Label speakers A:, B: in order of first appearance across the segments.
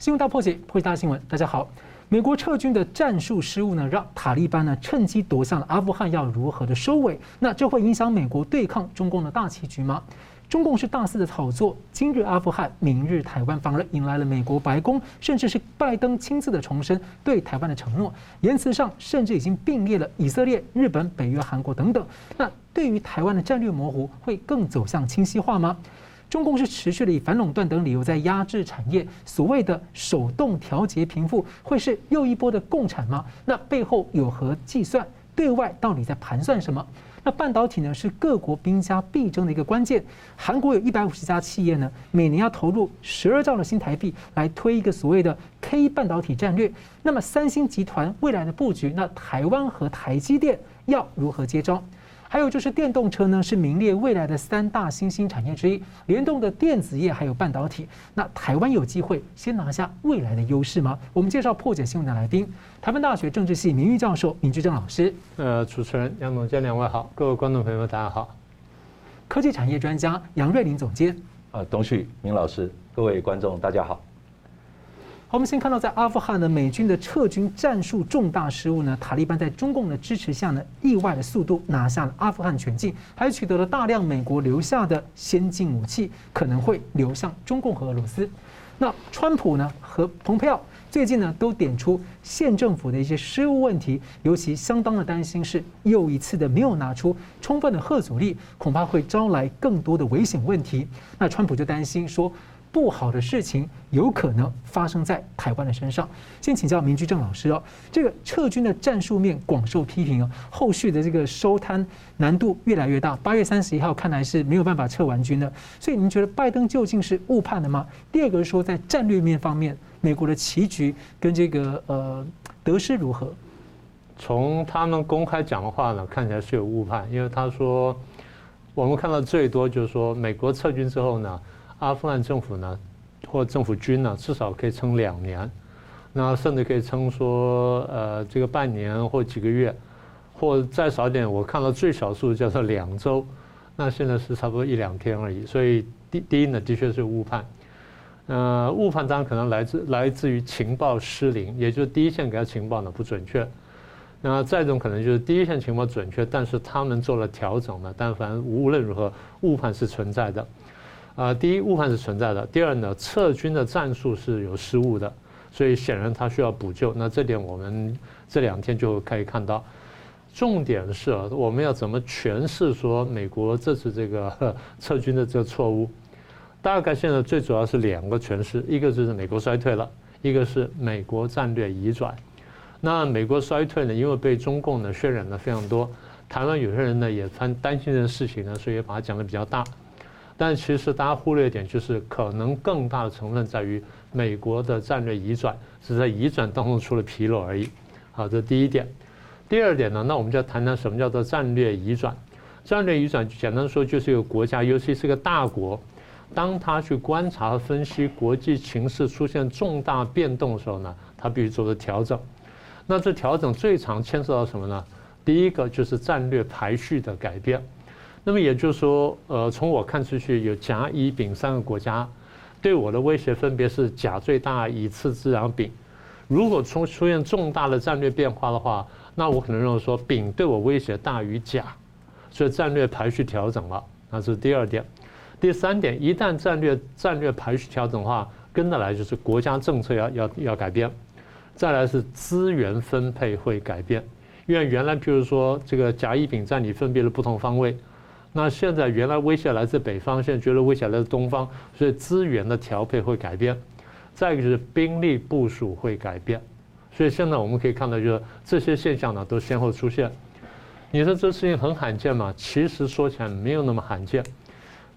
A: 新闻大破解，破解大新闻。大家好，美国撤军的战术失误呢，让塔利班呢趁机夺下了阿富汗，要如何的收尾？那这会影响美国对抗中共的大棋局吗？中共是大肆的炒作，今日阿富汗，明日台湾，反而引来了美国白宫，甚至是拜登亲自的重申对台湾的承诺，言辞上甚至已经并列了以色列、日本、北约、韩国等等。那对于台湾的战略模糊，会更走向清晰化吗？中共是持续的以反垄断等理由在压制产业，所谓的手动调节贫富，会是又一波的共产吗？那背后有何计算？对外到底在盘算什么？那半导体呢，是各国兵家必争的一个关键。韩国有一百五十家企业呢，每年要投入十二兆的新台币来推一个所谓的 K 半导体战略。那么三星集团未来的布局，那台湾和台积电要如何接招？还有就是电动车呢，是名列未来的三大新兴产业之一，联动的电子业还有半导体。那台湾有机会先拿下未来的优势吗？我们介绍破解新闻的来宾，台湾大学政治系名誉教授闵居正老师。
B: 呃，主持人杨总监两位好，各位观众朋友们大家好。
A: 科技产业专家杨瑞林总监。
C: 呃，董旭明老师，各位观众大家好。
A: 好，我们先看到，在阿富汗呢，美军的撤军战术重大失误呢，塔利班在中共的支持下呢，意外的速度拿下了阿富汗全境，还取得了大量美国留下的先进武器，可能会流向中共和俄罗斯。那川普呢和蓬佩奥最近呢都点出县政府的一些失误问题，尤其相当的担心是又一次的没有拿出充分的吓阻力，恐怕会招来更多的危险问题。那川普就担心说。不好的事情有可能发生在台湾的身上。先请教明居正老师哦，这个撤军的战术面广受批评哦，后续的这个收摊难度越来越大。八月三十一号看来是没有办法撤完军的，所以您觉得拜登究竟是误判的吗？第二个是说在战略面方面，美国的棋局跟这个呃得失如何？
B: 从他们公开讲的话呢，看起来是有误判，因为他说我们看到最多就是说美国撤军之后呢。阿富汗政府呢，或政府军呢，至少可以撑两年，那甚至可以撑说，呃，这个半年或几个月，或再少点，我看到最少数叫做两周，那现在是差不多一两天而已。所以第第一呢，的确是误判。呃，误判当然可能来自来自于情报失灵，也就是第一线给他情报呢不准确。那再一种可能就是第一线情报准确，但是他们做了调整呢，但凡无论如何，误判是存在的。啊，第一误判是存在的，第二呢，撤军的战术是有失误的，所以显然他需要补救。那这点我们这两天就可以看到。重点是，我们要怎么诠释说美国这次这个撤军的这个错误？大概现在最主要是两个诠释，一个就是美国衰退了，一个是美国战略移转。那美国衰退呢，因为被中共呢渲染的非常多，台湾有些人呢也担担心这个事情呢，所以把它讲的比较大。但其实大家忽略一点，就是可能更大的成分在于美国的战略移转，是在移转当中出了纰漏而已。好，这第一点。第二点呢，那我们就要谈谈什么叫做战略移转。战略移转简单说就是一个国家，尤其是一个大国，当他去观察和分析国际情势出现重大变动的时候呢，他必须做出调整。那这调整最常牵涉到什么呢？第一个就是战略排序的改变。那么也就是说，呃，从我看出去，有甲、乙、丙三个国家对我的威胁分别是甲最大，乙次之，然后丙。如果出出现重大的战略变化的话，那我可能认为说丙对我威胁大于甲，所以战略排序调整了。那是第二点。第三点，一旦战略战略排序调整的话，跟着来就是国家政策要要要改变，再来是资源分配会改变，因为原来譬如说这个甲、乙、丙在你分别的不同方位。那现在原来威胁来自北方，现在觉得威胁来自东方，所以资源的调配会改变。再一个就是兵力部署会改变，所以现在我们可以看到，就是这些现象呢都先后出现。你说这事情很罕见吗？其实说起来没有那么罕见。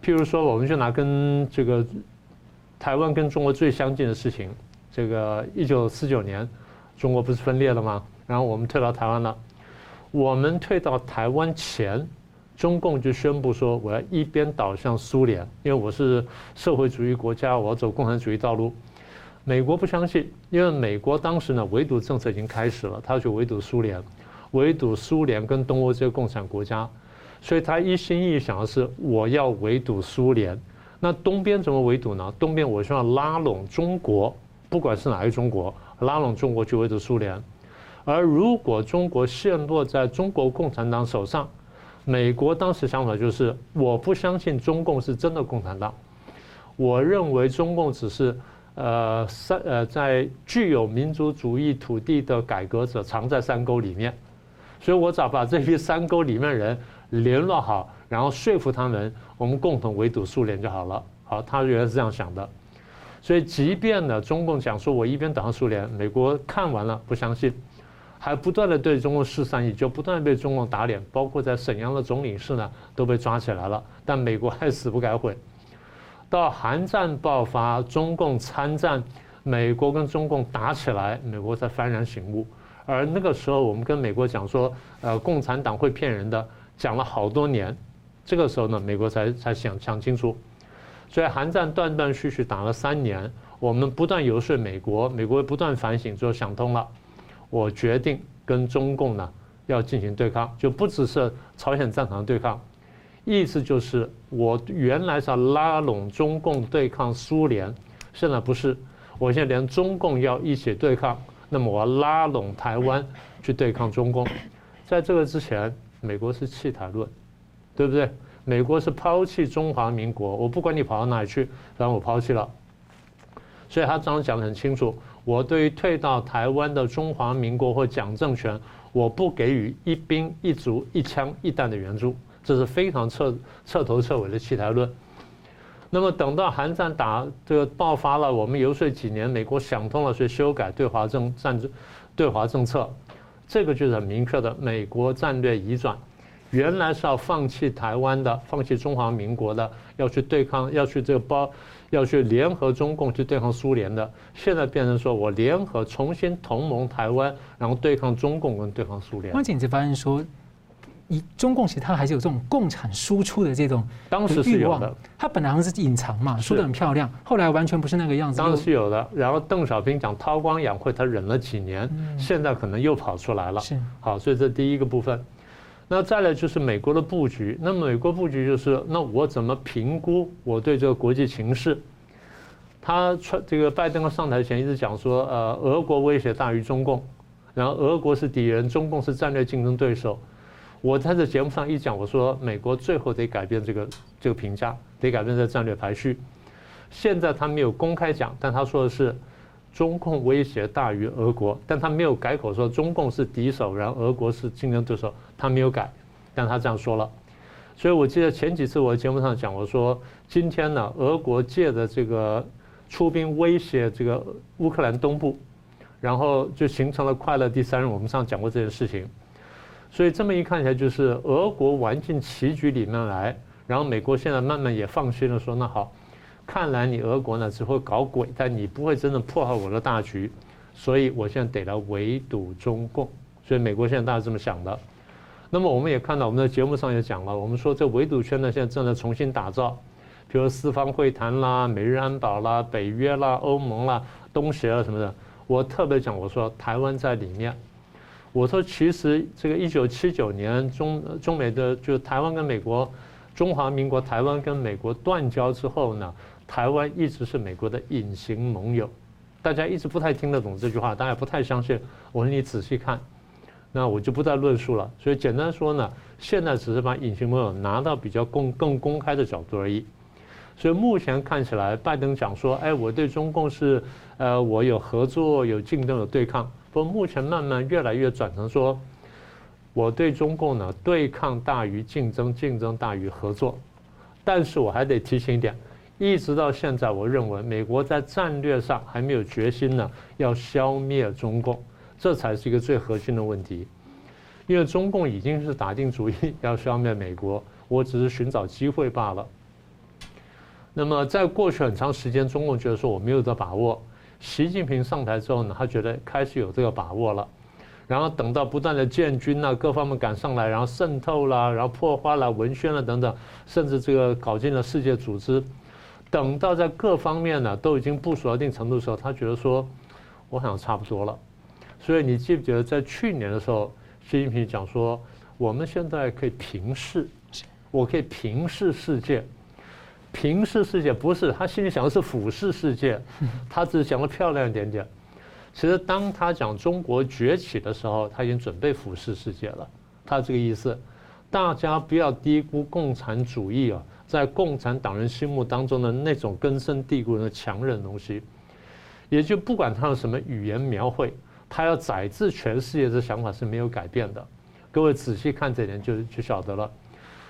B: 譬如说，我们就拿跟这个台湾跟中国最相近的事情，这个一九四九年，中国不是分裂了吗？然后我们退到台湾了，我们退到台湾前。中共就宣布说，我要一边倒向苏联，因为我是社会主义国家，我要走共产主义道路。美国不相信，因为美国当时呢围堵政策已经开始了，他去围堵苏联，围堵苏联跟东欧这些共产国家，所以他一心一意想的是我要围堵苏联。那东边怎么围堵呢？东边我希望拉拢中国，不管是哪一个中国，拉拢中国去围堵苏联。而如果中国陷落在中国共产党手上，美国当时想法就是：我不相信中共是真的共产党，我认为中共只是呃山呃在具有民族主义土地的改革者，藏在山沟里面。所以我只要把这批山沟里面人联络好，然后说服他们，我们共同围堵苏联就好了。好，他原来是这样想的。所以，即便呢，中共讲说我一边打苏联，美国看完了不相信。还不断的对中共施善意，就不断被中共打脸，包括在沈阳的总领事呢都被抓起来了，但美国还死不改悔。到韩战爆发，中共参战，美国跟中共打起来，美国才幡然醒悟。而那个时候，我们跟美国讲说，呃，共产党会骗人的，讲了好多年，这个时候呢，美国才才想想清楚。所以韩战断断续续打了三年，我们不断游说美国，美国不断反省，最后想通了。我决定跟中共呢要进行对抗，就不只是朝鲜战场对抗，意思就是我原来是要拉拢中共对抗苏联，现在不是，我现在连中共要一起对抗，那么我要拉拢台湾去对抗中共。在这个之前，美国是弃台论，对不对？美国是抛弃中华民国，我不管你跑到哪里去，然后我抛弃了，所以他当时讲得很清楚。我对于退到台湾的中华民国或蒋政权，我不给予一兵一卒一枪一弹的援助，这是非常彻彻头彻尾的弃台论。那么等到韩战打这个爆发了，我们游说几年，美国想通了，所以修改对华政战对华政策，这个就是很明确的美国战略移转，原来是要放弃台湾的，放弃中华民国的，要去对抗，要去这个包。要去联合中共去对抗苏联的，现在变成说我联合重新同盟台湾，然后对抗中共跟对抗苏联。
A: 关键就发现说，以中共其实它还是有这种共产输出的这种
B: 当时是有的，
A: 它本来好像是隐藏嘛，说的很漂亮，后来完全不是那个样子。
B: 当时是有的，然后邓小平讲韬光养晦，他忍了几年，现在可能又跑出来了。是好，所以这第一个部分。那再来就是美国的布局。那美国布局就是，那我怎么评估我对这个国际情势？他传这个拜登上台前一直讲说，呃，俄国威胁大于中共，然后俄国是敌人，中共是战略竞争对手。我在这节目上一讲，我说美国最后得改变这个这个评价，得改变这战略排序。现在他没有公开讲，但他说的是中共威胁大于俄国，但他没有改口说中共是敌手，然后俄国是竞争对手，他没有改，但他这样说了。所以我记得前几次我节目上讲，我说今天呢，俄国借着这个。出兵威胁这个乌克兰东部，然后就形成了快乐第三人。我们上讲过这件事情，所以这么一看起来，就是俄国玩进棋局里面来，然后美国现在慢慢也放心了，说那好，看来你俄国呢只会搞鬼，但你不会真的破坏我的大局，所以我现在得来围堵中共。所以美国现在大家这么想的。那么我们也看到，我们的节目上也讲了，我们说这围堵圈呢现在正在重新打造。比如四方会谈啦、美日安保啦、北约啦、欧盟啦、东协啊什么的，我特别讲，我说台湾在里面。我说其实这个一九七九年中中美的就台湾跟美国、中华民国台湾跟美国断交之后呢，台湾一直是美国的隐形盟友。大家一直不太听得懂这句话，大家不太相信。我说你仔细看，那我就不再论述了。所以简单说呢，现在只是把隐形盟友拿到比较公更公开的角度而已。所以目前看起来，拜登讲说：“哎，我对中共是，呃，我有合作、有竞争、有对抗。”不过目前慢慢越来越转成说，我对中共呢，对抗大于竞争，竞争大于合作。但是我还得提醒一点，一直到现在，我认为美国在战略上还没有决心呢，要消灭中共，这才是一个最核心的问题。因为中共已经是打定主意要消灭美国，我只是寻找机会罢了。那么，在过去很长时间，中共觉得说我没有这把握。习近平上台之后呢，他觉得开始有这个把握了。然后等到不断的建军啊，各方面赶上来，然后渗透啦，然后破坏了文宣了等等，甚至这个搞进了世界组织。等到在各方面呢都已经部署到一定程度的时候，他觉得说，我想差不多了。所以你记不记得在去年的时候，习近平讲说，我们现在可以平视，我可以平视世界。平视世界不是，他心里想的是俯视世界，他只是讲的漂亮一点点。其实当他讲中国崛起的时候，他已经准备俯视世界了。他这个意思，大家不要低估共产主义啊，在共产党人心目当中的那种根深蒂固的强韧东西。也就不管他用什么语言描绘，他要宰制全世界的想法是没有改变的。各位仔细看这点就就晓得了。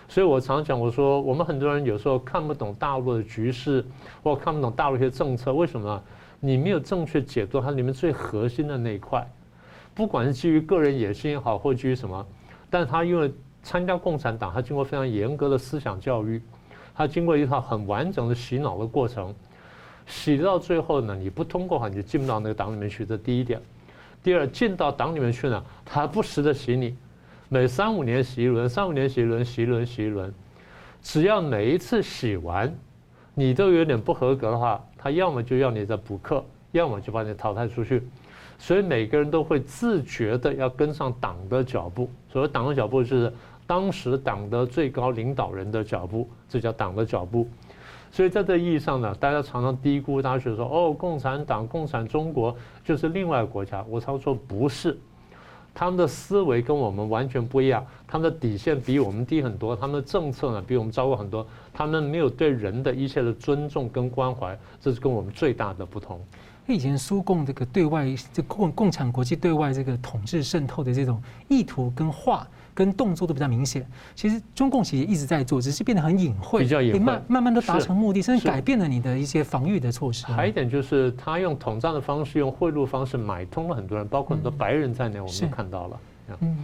B: 所以我常讲，我说我们很多人有时候看不懂大陆的局势，或看不懂大陆一些政策，为什么？你没有正确解读它里面最核心的那一块，不管是基于个人野心也好，或基于什么，但他因为参加共产党，他经过非常严格的思想教育，他经过一套很完整的洗脑的过程，洗到最后呢，你不通过的话，你就进不到那个党里面去。这第一点。第二，进到党里面去呢，他不时的洗你，每三五年洗一轮，三五年洗一轮，洗一轮，洗一轮，只要每一次洗完，你都有点不合格的话。他要么就要你在补课，要么就把你淘汰出去，所以每个人都会自觉的要跟上党的脚步。所谓党的脚步，就是当时党的最高领导人的脚步，这叫党的脚步。所以在这意义上呢，大家常常低估，大家觉得说哦，共产党、共产中国就是另外国家。我常说不是。他们的思维跟我们完全不一样，他们的底线比我们低很多，他们的政策呢比我们糟糕很多，他们没有对人的一切的尊重跟关怀，这是跟我们最大的不同。
A: 以前苏共这个对外，这共共产国际对外这个统治渗透的这种意图跟话。跟动作都比较明显，其实中共其实一直在做，只是变得很隐晦，
B: 比较隐晦，
A: 慢慢慢都达成目的，甚至改变了你的一些防御的措施。
B: 还有一点就是，他用统战的方式，用贿赂方式买通了很多人，包括很多白人在内，我们都看到了。
A: 嗯。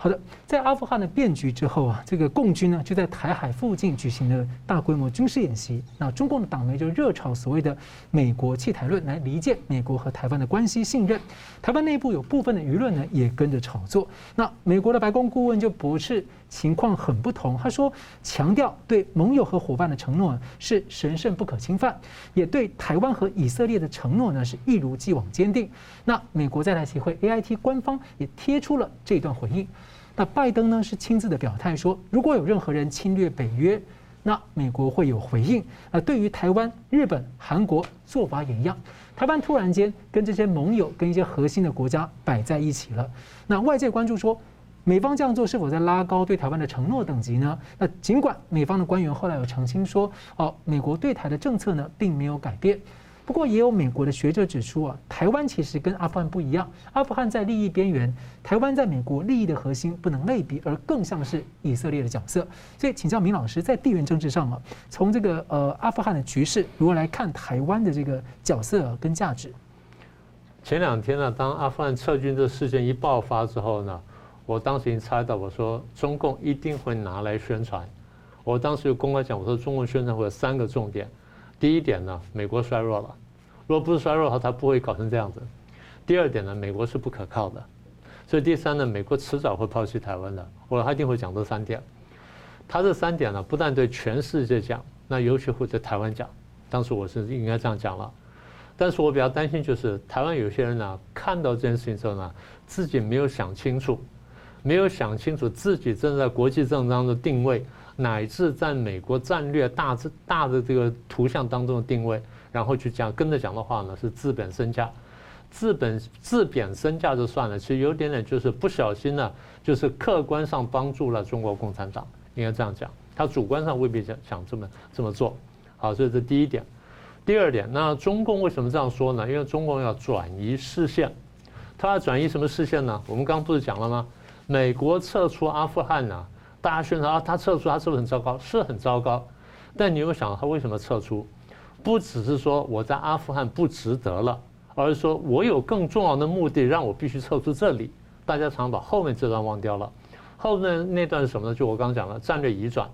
A: 好的，在阿富汗的变局之后啊，这个共军呢就在台海附近举行了大规模军事演习。那中共的党媒就热炒所谓的“美国弃台论”来离间美国和台湾的关系信任。台湾内部有部分的舆论呢也跟着炒作。那美国的白宫顾问就驳斥情况很不同，他说强调对盟友和伙伴的承诺是神圣不可侵犯，也对台湾和以色列的承诺呢是一如既往坚定。那美国在台协会 AIT 官方也贴出了这段回应。那拜登呢是亲自的表态说，如果有任何人侵略北约，那美国会有回应。那对于台湾、日本、韩国做法也一样。台湾突然间跟这些盟友、跟一些核心的国家摆在一起了。那外界关注说，美方这样做是否在拉高对台湾的承诺等级呢？那尽管美方的官员后来有澄清说，哦，美国对台的政策呢并没有改变。不过，也有美国的学者指出啊，台湾其实跟阿富汗不一样，阿富汗在利益边缘，台湾在美国利益的核心，不能类比，而更像是以色列的角色。所以，请教明老师，在地缘政治上啊，从这个呃阿富汗的局势，如何来看台湾的这个角色跟价值？
B: 前两天呢，当阿富汗撤军这事件一爆发之后呢，我当时已经猜到，我说中共一定会拿来宣传。我当时就公开讲，我说中共宣传会有三个重点。第一点呢，美国衰弱了，如果不是衰弱的话，他不会搞成这样子。第二点呢，美国是不可靠的，所以第三呢，美国迟早会抛弃台湾的。我他一定会讲这三点。他这三点呢，不但对全世界讲，那尤其会在台湾讲。当时我是应该这样讲了，但是我比较担心就是台湾有些人呢，看到这件事情之后呢，自己没有想清楚，没有想清楚自己正在国际政治当中的定位。乃至在美国战略大致大的这个图像当中的定位，然后去讲跟着讲的话呢，是自贬身价，自本自贬身价就算了，其实有点点就是不小心呢，就是客观上帮助了中国共产党，应该这样讲，他主观上未必想想这么这么做。好，这是第一点。第二点，那中共为什么这样说呢？因为中共要转移视线，他要转移什么视线呢？我们刚刚不是讲了吗？美国撤出阿富汗呢？大家宣传啊，他撤出，他是不是很糟糕？是很糟糕。但你有想他为什么撤出？不只是说我在阿富汗不值得了，而是说我有更重要的目的，让我必须撤出这里。大家常把后面这段忘掉了。后面那段是什么呢？就我刚刚讲了，战略移转，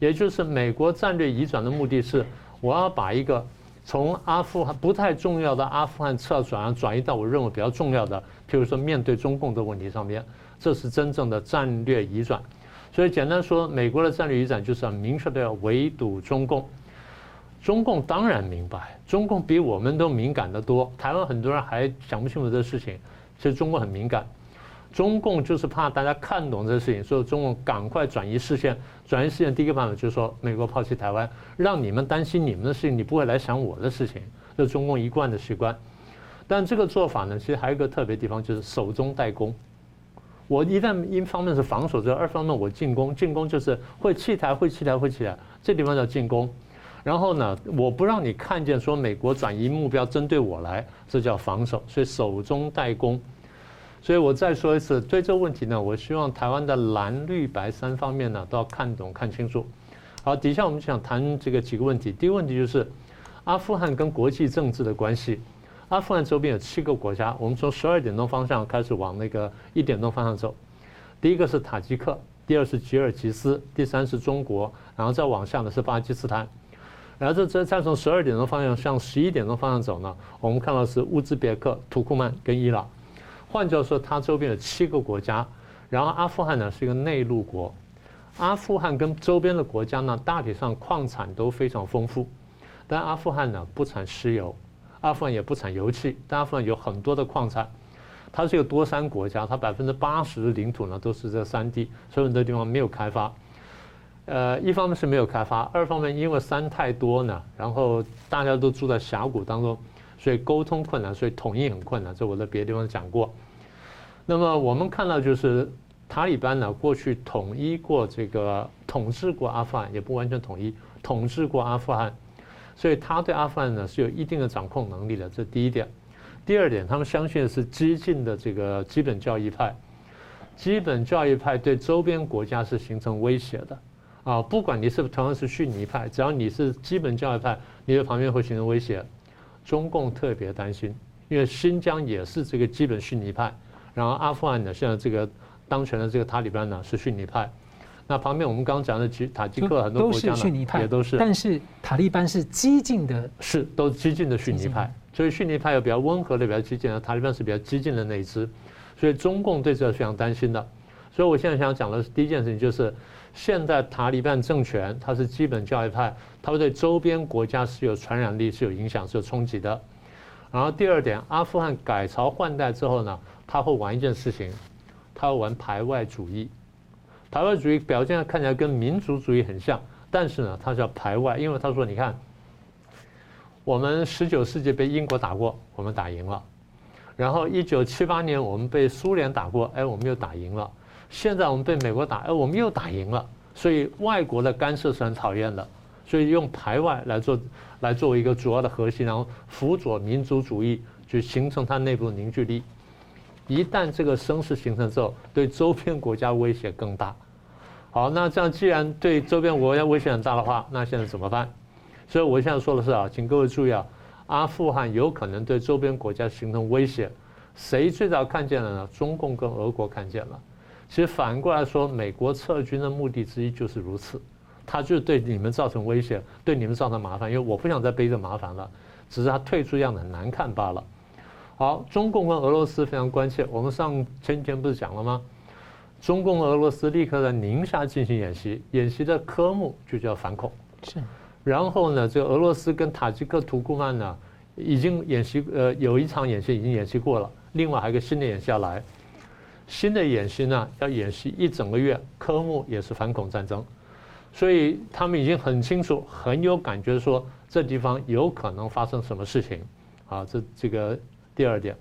B: 也就是美国战略移转的目的是，我要把一个从阿富汗不太重要的阿富汗撤转，转移到我认为比较重要的，譬如说面对中共的问题上面，这是真正的战略移转。所以简单说，美国的战略移转就是要明确的要围堵中共。中共当然明白，中共比我们都敏感得多。台湾很多人还想不清楚这事情，其实中共很敏感。中共就是怕大家看懂这个事情，所以中共赶快转移视线。转移视线第一个办法就是说，美国抛弃台湾，让你们担心你们的事情，你不会来想我的事情，这是中共一贯的习惯。但这个做法呢，其实还有一个特别地方，就是守中带攻。我一旦一方面是防守，这二方面我进攻，进攻就是会弃台，会弃台，会弃台，这地方叫进攻。然后呢，我不让你看见说美国转移目标针对我来，这叫防守。所以守中带攻。所以我再说一次，对这个问题呢，我希望台湾的蓝绿白三方面呢都要看懂、看清楚。好，底下我们想谈这个几个问题。第一个问题就是阿富汗跟国际政治的关系。阿富汗周边有七个国家，我们从十二点钟方向开始往那个一点钟方向走。第一个是塔吉克，第二是吉尔吉斯，第三是中国，然后再往下呢是巴基斯坦。然后这这再从十二点钟方向向十一点钟方向走呢，我们看到是乌兹别克、土库曼跟伊朗。换句话说，它周边有七个国家。然后阿富汗呢是一个内陆国。阿富汗跟周边的国家呢，大体上矿产都非常丰富，但阿富汗呢不产石油。阿富汗也不产油气，但阿富汗有很多的矿产。它是一个多山国家，它百分之八十的领土呢都是在山地，所以很多地方没有开发。呃，一方面是没有开发，二方面因为山太多呢，然后大家都住在峡谷当中，所以沟通困难，所以统一很困难。这我在别的地方讲过。那么我们看到就是塔利班呢，过去统一过这个统治过阿富汗，也不完全统一，统治过阿富汗。所以他对阿富汗呢是有一定的掌控能力的，这第一点。第二点，他们相信的是激进的这个基本教义派，基本教义派对周边国家是形成威胁的啊！不管你是同样是逊尼派，只要你是基本教义派，你的旁边会形成威胁。中共特别担心，因为新疆也是这个基本逊尼派，然后阿富汗呢，现在这个当权的这个塔利班呢是逊尼派。那旁边我们刚刚讲的吉塔吉克很多国家呢，也都是，
A: 但是塔利班是激进的，
B: 是都是激进的逊尼派，所以逊尼派有比较温和的、比较激进的，塔利班是比较激进的那一支，所以中共对这是非常担心的。所以我现在想讲的是第一件事情，就是现在塔利班政权它是基本教育派，它会对周边国家是有传染力、是有影响、是有冲击的。然后第二点，阿富汗改朝换代之后呢，他会玩一件事情，他会玩排外主义。排外主义表现看起来跟民族主义很像，但是呢，它叫排外，因为他说：“你看，我们十九世纪被英国打过，我们打赢了；然后一九七八年我们被苏联打过，哎，我们又打赢了；现在我们被美国打，哎，我们又打赢了。所以外国的干涉是很讨厌的，所以用排外来做来作为一个主要的核心，然后辅佐民族主义，就形成它内部的凝聚力。”一旦这个声势形成之后，对周边国家威胁更大。好，那这样既然对周边国家威胁很大的话，那现在怎么办？所以我现在说的是啊，请各位注意啊，阿富汗有可能对周边国家形成威胁。谁最早看见了呢？中共跟俄国看见了。其实反过来说，美国撤军的目的之一就是如此，他就是对你们造成威胁，对你们造成麻烦，因为我不想再背着麻烦了，只是他退出样子很难看罢了。好，中共跟俄罗斯非常关切。我们上前几天不是讲了吗？中共、俄罗斯立刻在宁夏进行演习，演习的科目就叫反恐。是。然后呢，这个俄罗斯跟塔吉克、图库曼呢，已经演习，呃，有一场演习已经演习过了，另外还有一个新的演习要来。新的演习呢，要演习一整个月，科目也是反恐战争。所以他们已经很清楚，很有感觉说这地方有可能发生什么事情。啊，这这个。第二点，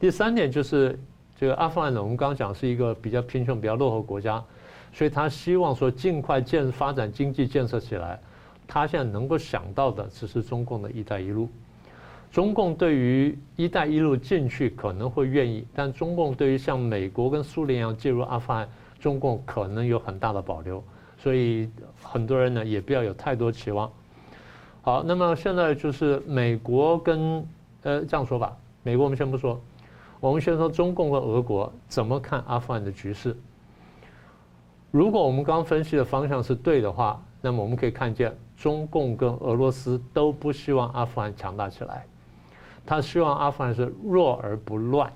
B: 第三点就是这个阿富汗呢，我们刚刚讲是一个比较贫穷、比较落后国家，所以他希望说尽快建发展经济建设起来。他现在能够想到的只是中共的一带一路。中共对于一带一路进去可能会愿意，但中共对于像美国跟苏联一样介入阿富汗，中共可能有很大的保留。所以很多人呢也不要有太多期望。好，那么现在就是美国跟呃这样说吧。美国我们先不说，我们先说中共和俄国怎么看阿富汗的局势。如果我们刚分析的方向是对的话，那么我们可以看见中共跟俄罗斯都不希望阿富汗强大起来，他希望阿富汗是弱而不乱。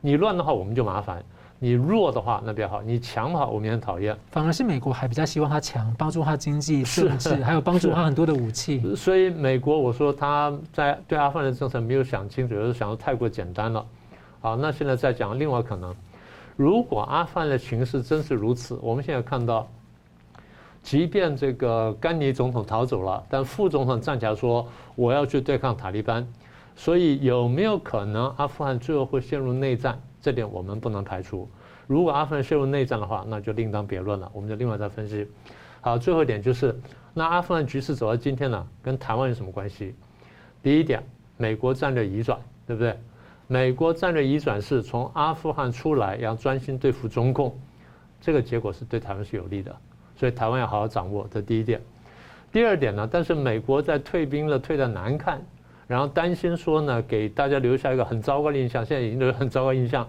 B: 你乱的话，我们就麻烦。你弱的话，那比较好；你强的话，我们也很讨厌。
A: 反而是美国还比较希望他强，帮助他经济、政治，还有帮助他很多的武器。
B: 所以美国，我说他在对阿富汗的政策没有想清楚，有时候想的太过简单了。好，那现在再讲另外可能，如果阿富汗的形势真是如此，我们现在看到，即便这个甘尼总统逃走了，但副总统站起来说我要去对抗塔利班，所以有没有可能阿富汗最后会陷入内战？这点我们不能排除。如果阿富汗陷入内战的话，那就另当别论了，我们就另外再分析。好，最后一点就是，那阿富汗局势走到今天呢，跟台湾有什么关系？第一点，美国战略移转，对不对？美国战略移转是从阿富汗出来，要专心对付中共，这个结果是对台湾是有利的，所以台湾要好好掌握。这第一点。第二点呢，但是美国在退兵了，退得难看，然后担心说呢，给大家留下一个很糟糕的印象，现在已经留很糟糕印象。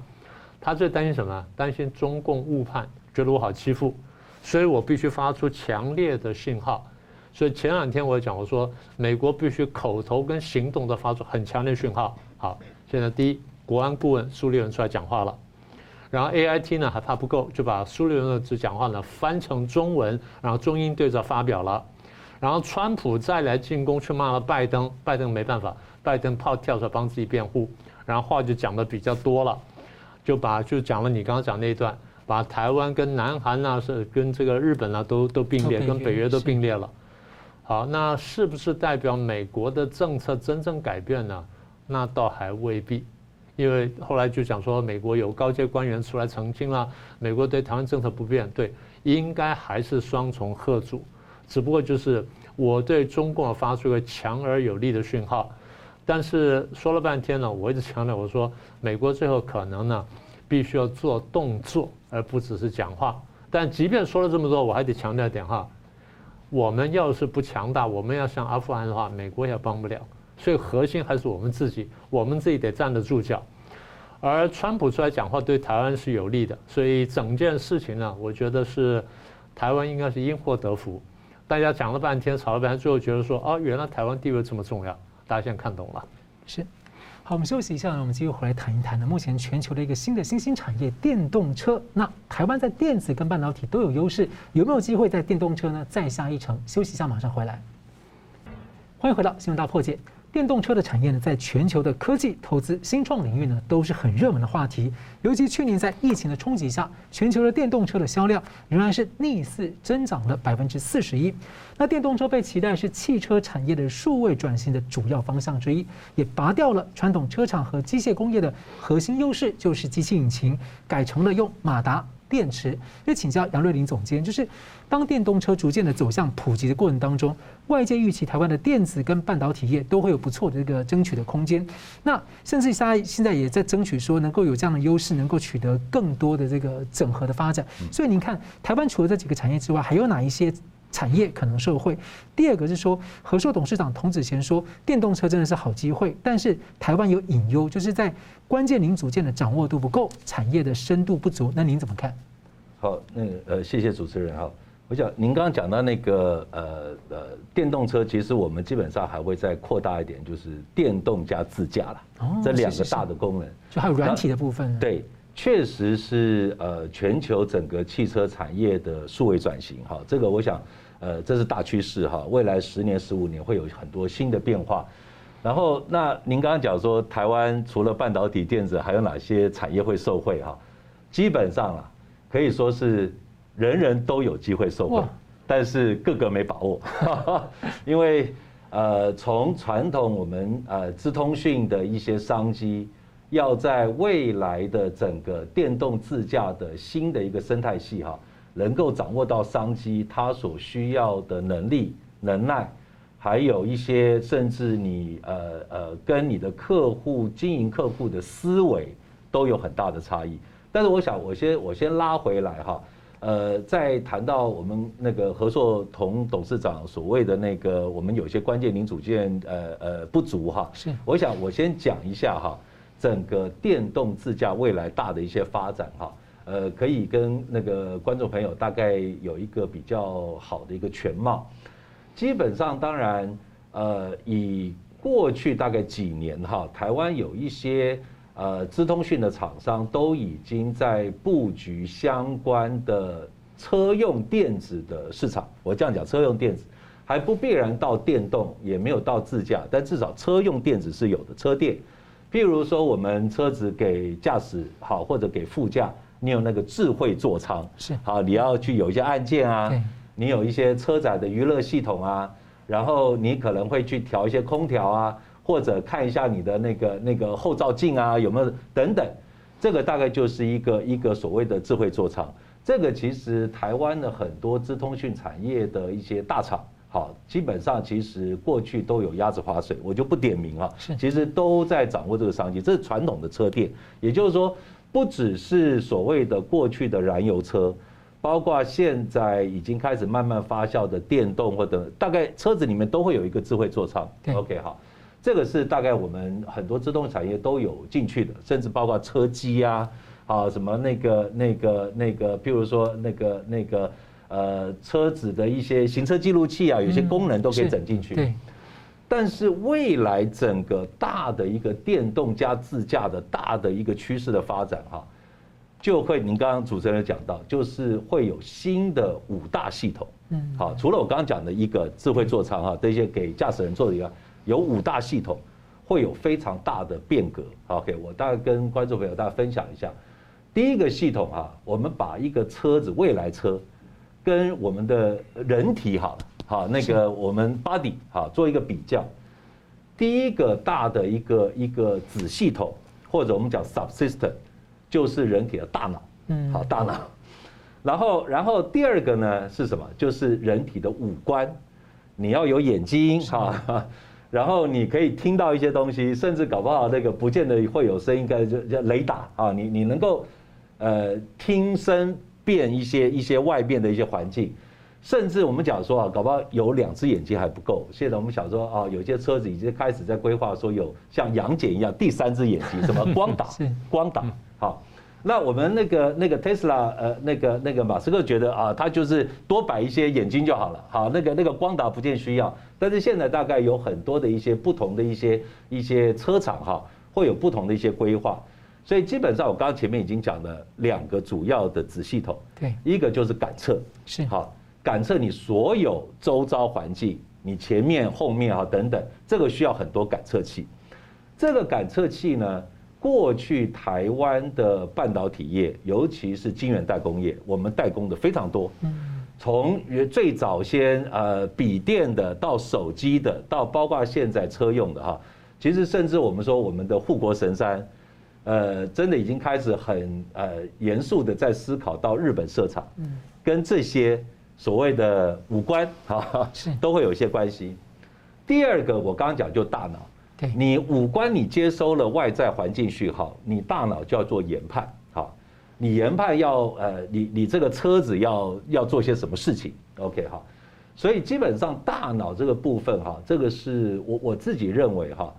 B: 他最担心什么？担心中共误判，觉得我好欺负。所以我必须发出强烈的信号，所以前两天我讲，我说美国必须口头跟行动都发出很强烈的讯号。好，现在第一，国安顾问苏利文出来讲话了，然后 AIT 呢还怕不够，就把苏利文的这讲话呢翻成中文，然后中英对照发表了。然后川普再来进攻去骂了拜登，拜登没办法，拜登怕跳出来帮自己辩护，然后话就讲的比较多了，就把就讲了你刚刚讲那一段。把台湾跟南韩呢，是跟这个日本呢，都都并列，跟北约都并列了。好，那是不是代表美国的政策真正改变呢？那倒还未必，因为后来就讲说，美国有高阶官员出来澄清了，美国对台湾政策不变。对，应该还是双重吓阻，只不过就是我对中共发出一个强而有力的讯号。但是说了半天呢，我一直强调，我说美国最后可能呢。必须要做动作，而不只是讲话。但即便说了这么多，我还得强调一点哈：我们要是不强大，我们要像阿富汗的话，美国也帮不了。所以核心还是我们自己，我们自己得站得住脚。而川普出来讲话对台湾是有利的，所以整件事情呢，我觉得是台湾应该是因祸得福。大家讲了半天，吵了半天，最后觉得说：哦，原来台湾地位这么重要，大家现在看懂了。
A: 是。好，我们休息一下，我们继续回来谈一谈呢。目前全球的一个新的新兴产业——电动车。那台湾在电子跟半导体都有优势，有没有机会在电动车呢再下一城？休息一下，马上回来。欢迎回到新闻大破解。电动车的产业呢，在全球的科技投资、新创领域呢，都是很热门的话题。尤其去年在疫情的冲击下，全球的电动车的销量仍然是逆势增长了百分之四十一。那电动车被期待是汽车产业的数位转型的主要方向之一，也拔掉了传统车厂和机械工业的核心优势，就是机器引擎，改成了用马达。电池，就请教杨瑞麟总监，就是当电动车逐渐的走向普及的过程当中，外界预期台湾的电子跟半导体业都会有不错的这个争取的空间。那甚至大家现在也在争取说，能够有这样的优势，能够取得更多的这个整合的发展。所以您看，台湾除了这几个产业之外，还有哪一些？产业可能受惠。第二个是说，和硕董事长童子贤说，电动车真的是好机会，但是台湾有隐忧，就是在关键零组件的掌握度不够，产业的深度不足。那您怎么看？
C: 好，那个呃，谢谢主持人哈。我想您刚刚讲到那个呃呃电动车，其实我们基本上还会再扩大一点，就是电动加自驾了。哦，这两个大的功能，
A: 就还有软体的部分。
C: 对。确实是呃，全球整个汽车产业的数位转型哈，这个我想呃，这是大趋势哈，未来十年、十五年会有很多新的变化。然后，那您刚刚讲说，台湾除了半导体、电子，还有哪些产业会受惠哈？基本上啊，可以说是人人都有机会受惠，但是个个没把握，因为呃，从传统我们呃资通讯的一些商机。要在未来的整个电动自驾的新的一个生态系哈，能够掌握到商机，它所需要的能力、能耐，还有一些甚至你呃呃跟你的客户经营客户的思维都有很大的差异。但是我想我先我先拉回来哈，呃，在谈到我们那个合作同董事长所谓的那个我们有些关键零组件呃呃不足哈，是，我想我先讲一下哈。整个电动自驾未来大的一些发展哈，呃，可以跟那个观众朋友大概有一个比较好的一个全貌。基本上，当然，呃，以过去大概几年哈，台湾有一些呃资通讯的厂商都已经在布局相关的车用电子的市场。我这样讲，车用电子还不必然到电动，也没有到自驾，但至少车用电子是有的，车电。譬如说，我们车子给驾驶好，或者给副驾你有那个智慧座舱，
A: 是。
C: 好，你要去有一些按键啊，你有一些车载的娱乐系统啊，然后你可能会去调一些空调啊，或者看一下你的那个那个后照镜啊有没有等等，这个大概就是一个一个所谓的智慧座舱。这个其实台湾的很多资通讯产业的一些大厂，好，基本上其实过去都有鸭子划水，我就不点名了，
A: 是，
C: 其实都在掌握这个商机。这是传统的车店，也就是说，不只是所谓的过去的燃油车，包括现在已经开始慢慢发酵的电动或者大概车子里面都会有一个智慧座舱。OK，好，这个是大概我们很多自动产业都有进去的，甚至包括车机啊。啊，什么那个、那个、那个，譬如说那个、那个，呃，车子的一些行车记录器啊，有些功能都可以整进去。对。但是未来整个大的一个电动加自驾的大的一个趋势的发展，哈，就会您刚刚主持人讲到，就是会有新的五大系统。嗯。好，除了我刚刚讲的一个智慧座舱哈，这些给驾驶人做的以外，有五大系统会有非常大的变革。OK，我大概跟观众朋友大家分享一下。第一个系统哈，我们把一个车子未来车，跟我们的人体哈，好那个我们 body 哈做一个比较。第一个大的一个一个子系统，或者我们讲 subsystem，就是人体的大脑，嗯，好大脑。然后然后第二个呢是什么？就是人体的五官，你要有眼睛哈。然后你可以听到一些东西，甚至搞不好那个不见得会有声音，该就叫雷达啊，你你能够。呃，听声辨一些一些外边的一些环境，甚至我们讲说啊，搞不好有两只眼睛还不够。现在我们想说啊，有些车子已经开始在规划说有像杨戬一样第三只眼睛，什么光打？光打。好，那我们那个那个 Tesla 呃，那个那个马斯克觉得啊，他就是多摆一些眼睛就好了。好，那个那个光打不见需要。但是现在大概有很多的一些不同的一些一些车厂哈，会有不同的一些规划。所以基本上，我刚刚前面已经讲了两个主要的子系统，对，一个就是感测，是好感测你所有周遭环境，你前面、后面啊等等，这个需要很多感测器。这个感测器呢，过去台湾的半导体业，尤其是晶圆代工业，我们代工的非常多。嗯，从最早先呃笔电的，到手机的，到包括现在车用的哈，其实甚至我们说我们的护国神山。呃，真的已经开始很呃严肃的在思考到日本设厂，嗯，跟这些所谓的五官哈，是。都会有一些关系。第二个，我刚刚讲就大脑，对，你五官你接收了外在环境讯号，你大脑就要做研判，好，你研判要呃，你你这个车子要要做些什么事情，OK 好，所以基本上大脑这个部分哈，这个是我我自己认为哈。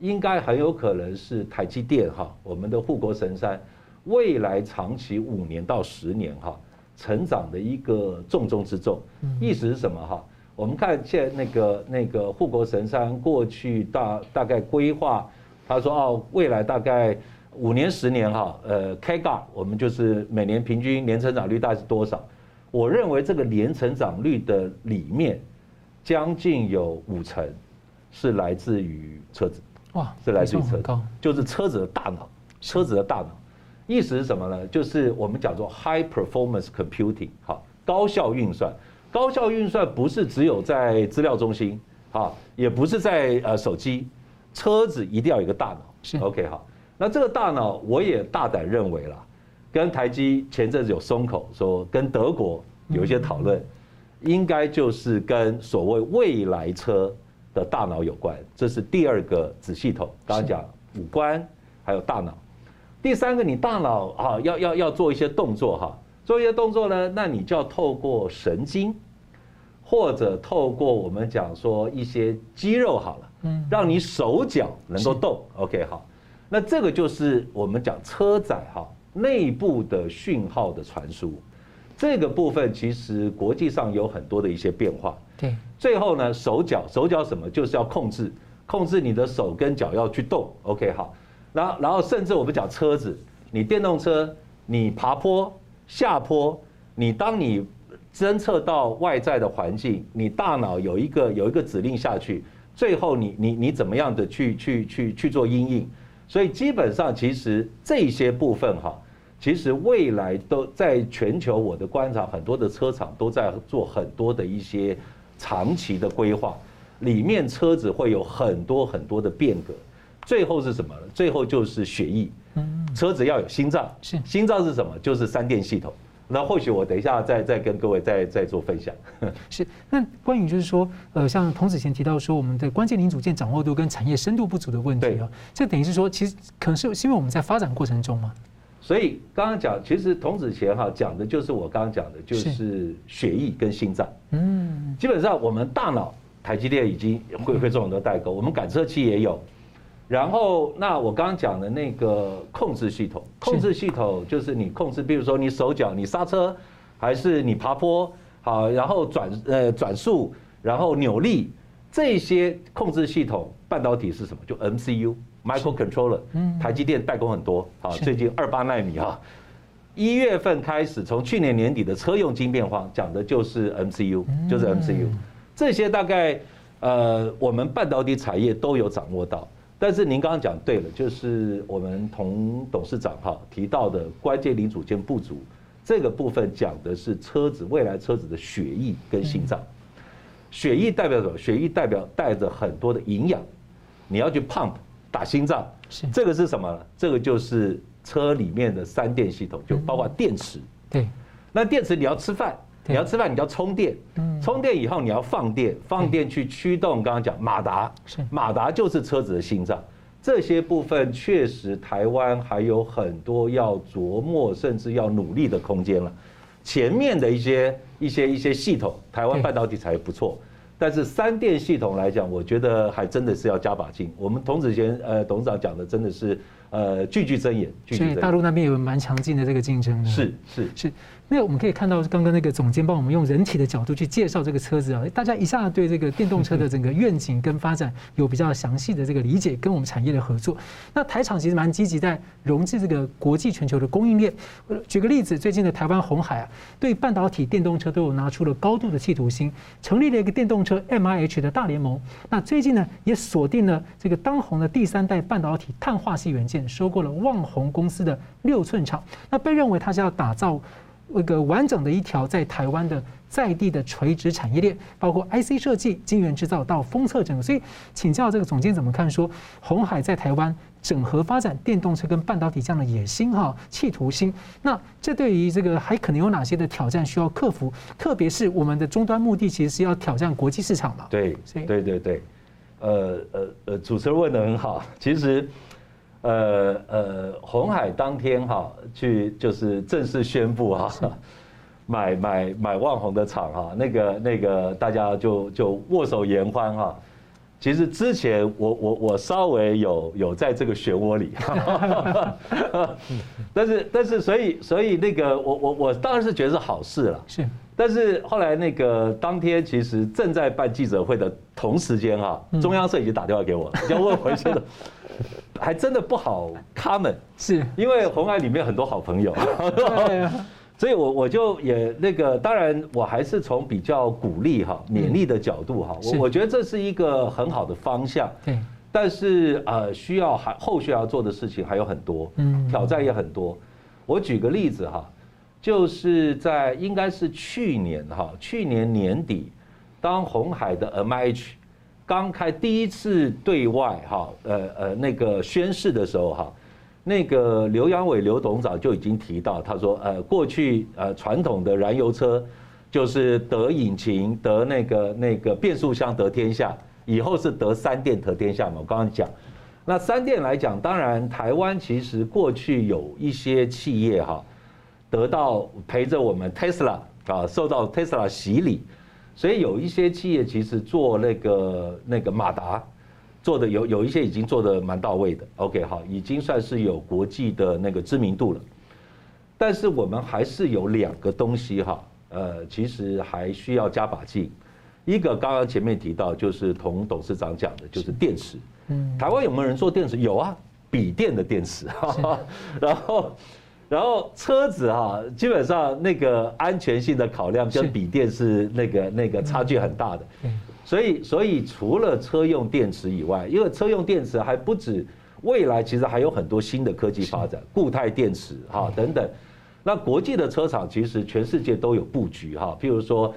C: 应该很有可能是台积电哈，我们的护国神山，未来长期五年到十年哈，成长的一个重中之重。意思是什么哈？我们看现在那个那个护国神山过去大大概规划，他说哦，未来大概五年十年哈，呃，CAGR 我们就是每年平均年成长率大概是多少？我认为这个年成长率的里面，将近有五成是来自于车子。哇，是来自于车子，就是车子的大脑，车子的大脑，意思是什么呢？就是我们讲做 high performance computing，好，高效运算，高效运算不是只有在资料中心，好，也不是在呃手机，车子一定要有一个大脑，是 OK 好，那这个大脑我也大胆认为啦，跟台积前阵子有松口说跟德国有一些讨论，应该就是跟所谓未来车。的大脑有关，这是第二个子系统。刚刚讲五官，还有大脑。第三个，你大脑啊，要要要做一些动作哈，做一些动作呢，那你就要透过神经，或者透过我们讲说一些肌肉好了，嗯，让你手脚能够动。OK，好，那这个就是我们讲车载哈内部的讯号的传输。这个部分其实国际上有很多的一些变化。对，最后呢，手脚手脚什么，就是要控制，控制你的手跟脚要去动。OK，好，然后然后甚至我们讲车子，你电动车，你爬坡下坡，你当你侦测到外在的环境，你大脑有一个有一个指令下去，最后你你你怎么样的去去去去做阴影。所以基本上其实这些部分哈。其实未来都在全球，我的观察，很多的车厂都在做很多的一些长期的规划，里面车子会有很多很多的变革。最后是什么呢？最后就是血液。嗯，车子要有心脏。是，心脏是什么？就是三电系统。那或许我等一下再再跟各位再再做分享。
A: 是，那关于就是说，呃，像童子贤提到说，我们的关键零组件掌握度跟产业深度不足的问题啊，这等于是说，其实可能是是因为我们在发展过程中嘛。
C: 所以刚刚讲，其实童子贤哈讲的就是我刚刚讲的，就是血液跟心脏。嗯，基本上我们大脑，台积电已经会会做很多代工，我们感测器也有。然后，那我刚刚讲的那个控制系统，控制系统就是你控制，比如说你手脚，你刹车，还是你爬坡，好，然后转呃转速，然后扭力，这些控制系统，半导体是什么？就 MCU，microcontroller，台积电代工很多，好，最近二八纳米哈，一月份开始，从去年年底的车用晶片化，讲的就是 MCU，就是 MCU，这些大概呃我们半导体产业都有掌握到。但是您刚刚讲对了，就是我们同董事长哈提到的关键零组件不足，这个部分讲的是车子未来车子的血液跟心脏。血液代表什么？血液代表带着很多的营养，你要去 pump 打心脏，这个是什么？这个就是车里面的三电系统，就包括电池。对，那电池你要吃饭。你要吃饭，你要充电，充电以后你要放电，放电去驱动。刚刚讲马达，马达就是车子的心脏。这些部分确实台湾还有很多要琢磨，甚至要努力的空间了。前面的一些一些一些系统，台湾半导体才不错，但是三电系统来讲，我觉得还真的是要加把劲。我们童子贤呃董事长讲的真的是呃句句真言。
A: 所以大陆那边有蛮强劲的这个竞争的。
C: 是是是。
A: 那我们可以看到，刚刚那个总监帮我们用人体的角度去介绍这个车子啊，大家一下对这个电动车的整个愿景跟发展有比较详细的这个理解，跟我们产业的合作。那台厂其实蛮积极在融资这个国际全球的供应链。举个例子，最近的台湾红海啊，对半导体电动车都有拿出了高度的企图心，成立了一个电动车 MIH 的大联盟。那最近呢，也锁定了这个当红的第三代半导体碳化矽元件，收购了旺宏公司的六寸厂。那被认为它是要打造。那个完整的一条在台湾的在地的垂直产业链，包括 IC 设计、晶圆制造到封测整个。所以，请教这个总监怎么看？说鸿海在台湾整合发展电动车跟半导体这样的野心哈、企图心，那这对于这个还可能有哪些的挑战需要克服？特别是我们的终端目的其实是要挑战国际市场嘛？
C: 对，对对对，呃呃呃，主持人问的很好，其实。呃呃，红海当天哈去就是正式宣布哈，买买买万宏的厂哈，那个那个大家就就握手言欢哈。其实之前我我我稍微有有在这个漩涡里，但是但是所以所以那个我我我当然是觉得是好事了。是，但是后来那个当天其实正在办记者会的同时间哈，中央社已经打电话给我，要问我一些的。还真的不好，comment 是。因为红海里面很多好朋友，所以我我就也那个，当然我还是从比较鼓励哈、勉励的角度哈，我我觉得这是一个很好的方向，对，但是呃需要还后续要做的事情还有很多，嗯，挑战也很多。我举个例子哈，就是在应该是去年哈，去年年底，当红海的 M H。刚开第一次对外哈，呃呃那个宣誓的时候哈，那个刘扬伟刘董早就已经提到，他说呃过去呃传统的燃油车就是得引擎得那个那个变速箱得天下，以后是得三电得天下嘛。我刚刚讲，那三电来讲，当然台湾其实过去有一些企业哈，得到陪着我们 Tesla 啊，受到 Tesla 洗礼。所以有一些企业其实做那个那个马达，做的有有一些已经做的蛮到位的。OK，好，已经算是有国际的那个知名度了。但是我们还是有两个东西哈，呃，其实还需要加把劲。一个刚刚前面提到，就是同董事长讲的，就是电池。嗯，台湾有没有人做电池？有啊，笔电的电池。然后。然后车子哈，基本上那个安全性的考量跟笔电是那个那个差距很大的，所以所以除了车用电池以外，因为车用电池还不止未来其实还有很多新的科技发展，固态电池哈等等。那国际的车厂其实全世界都有布局哈，譬如说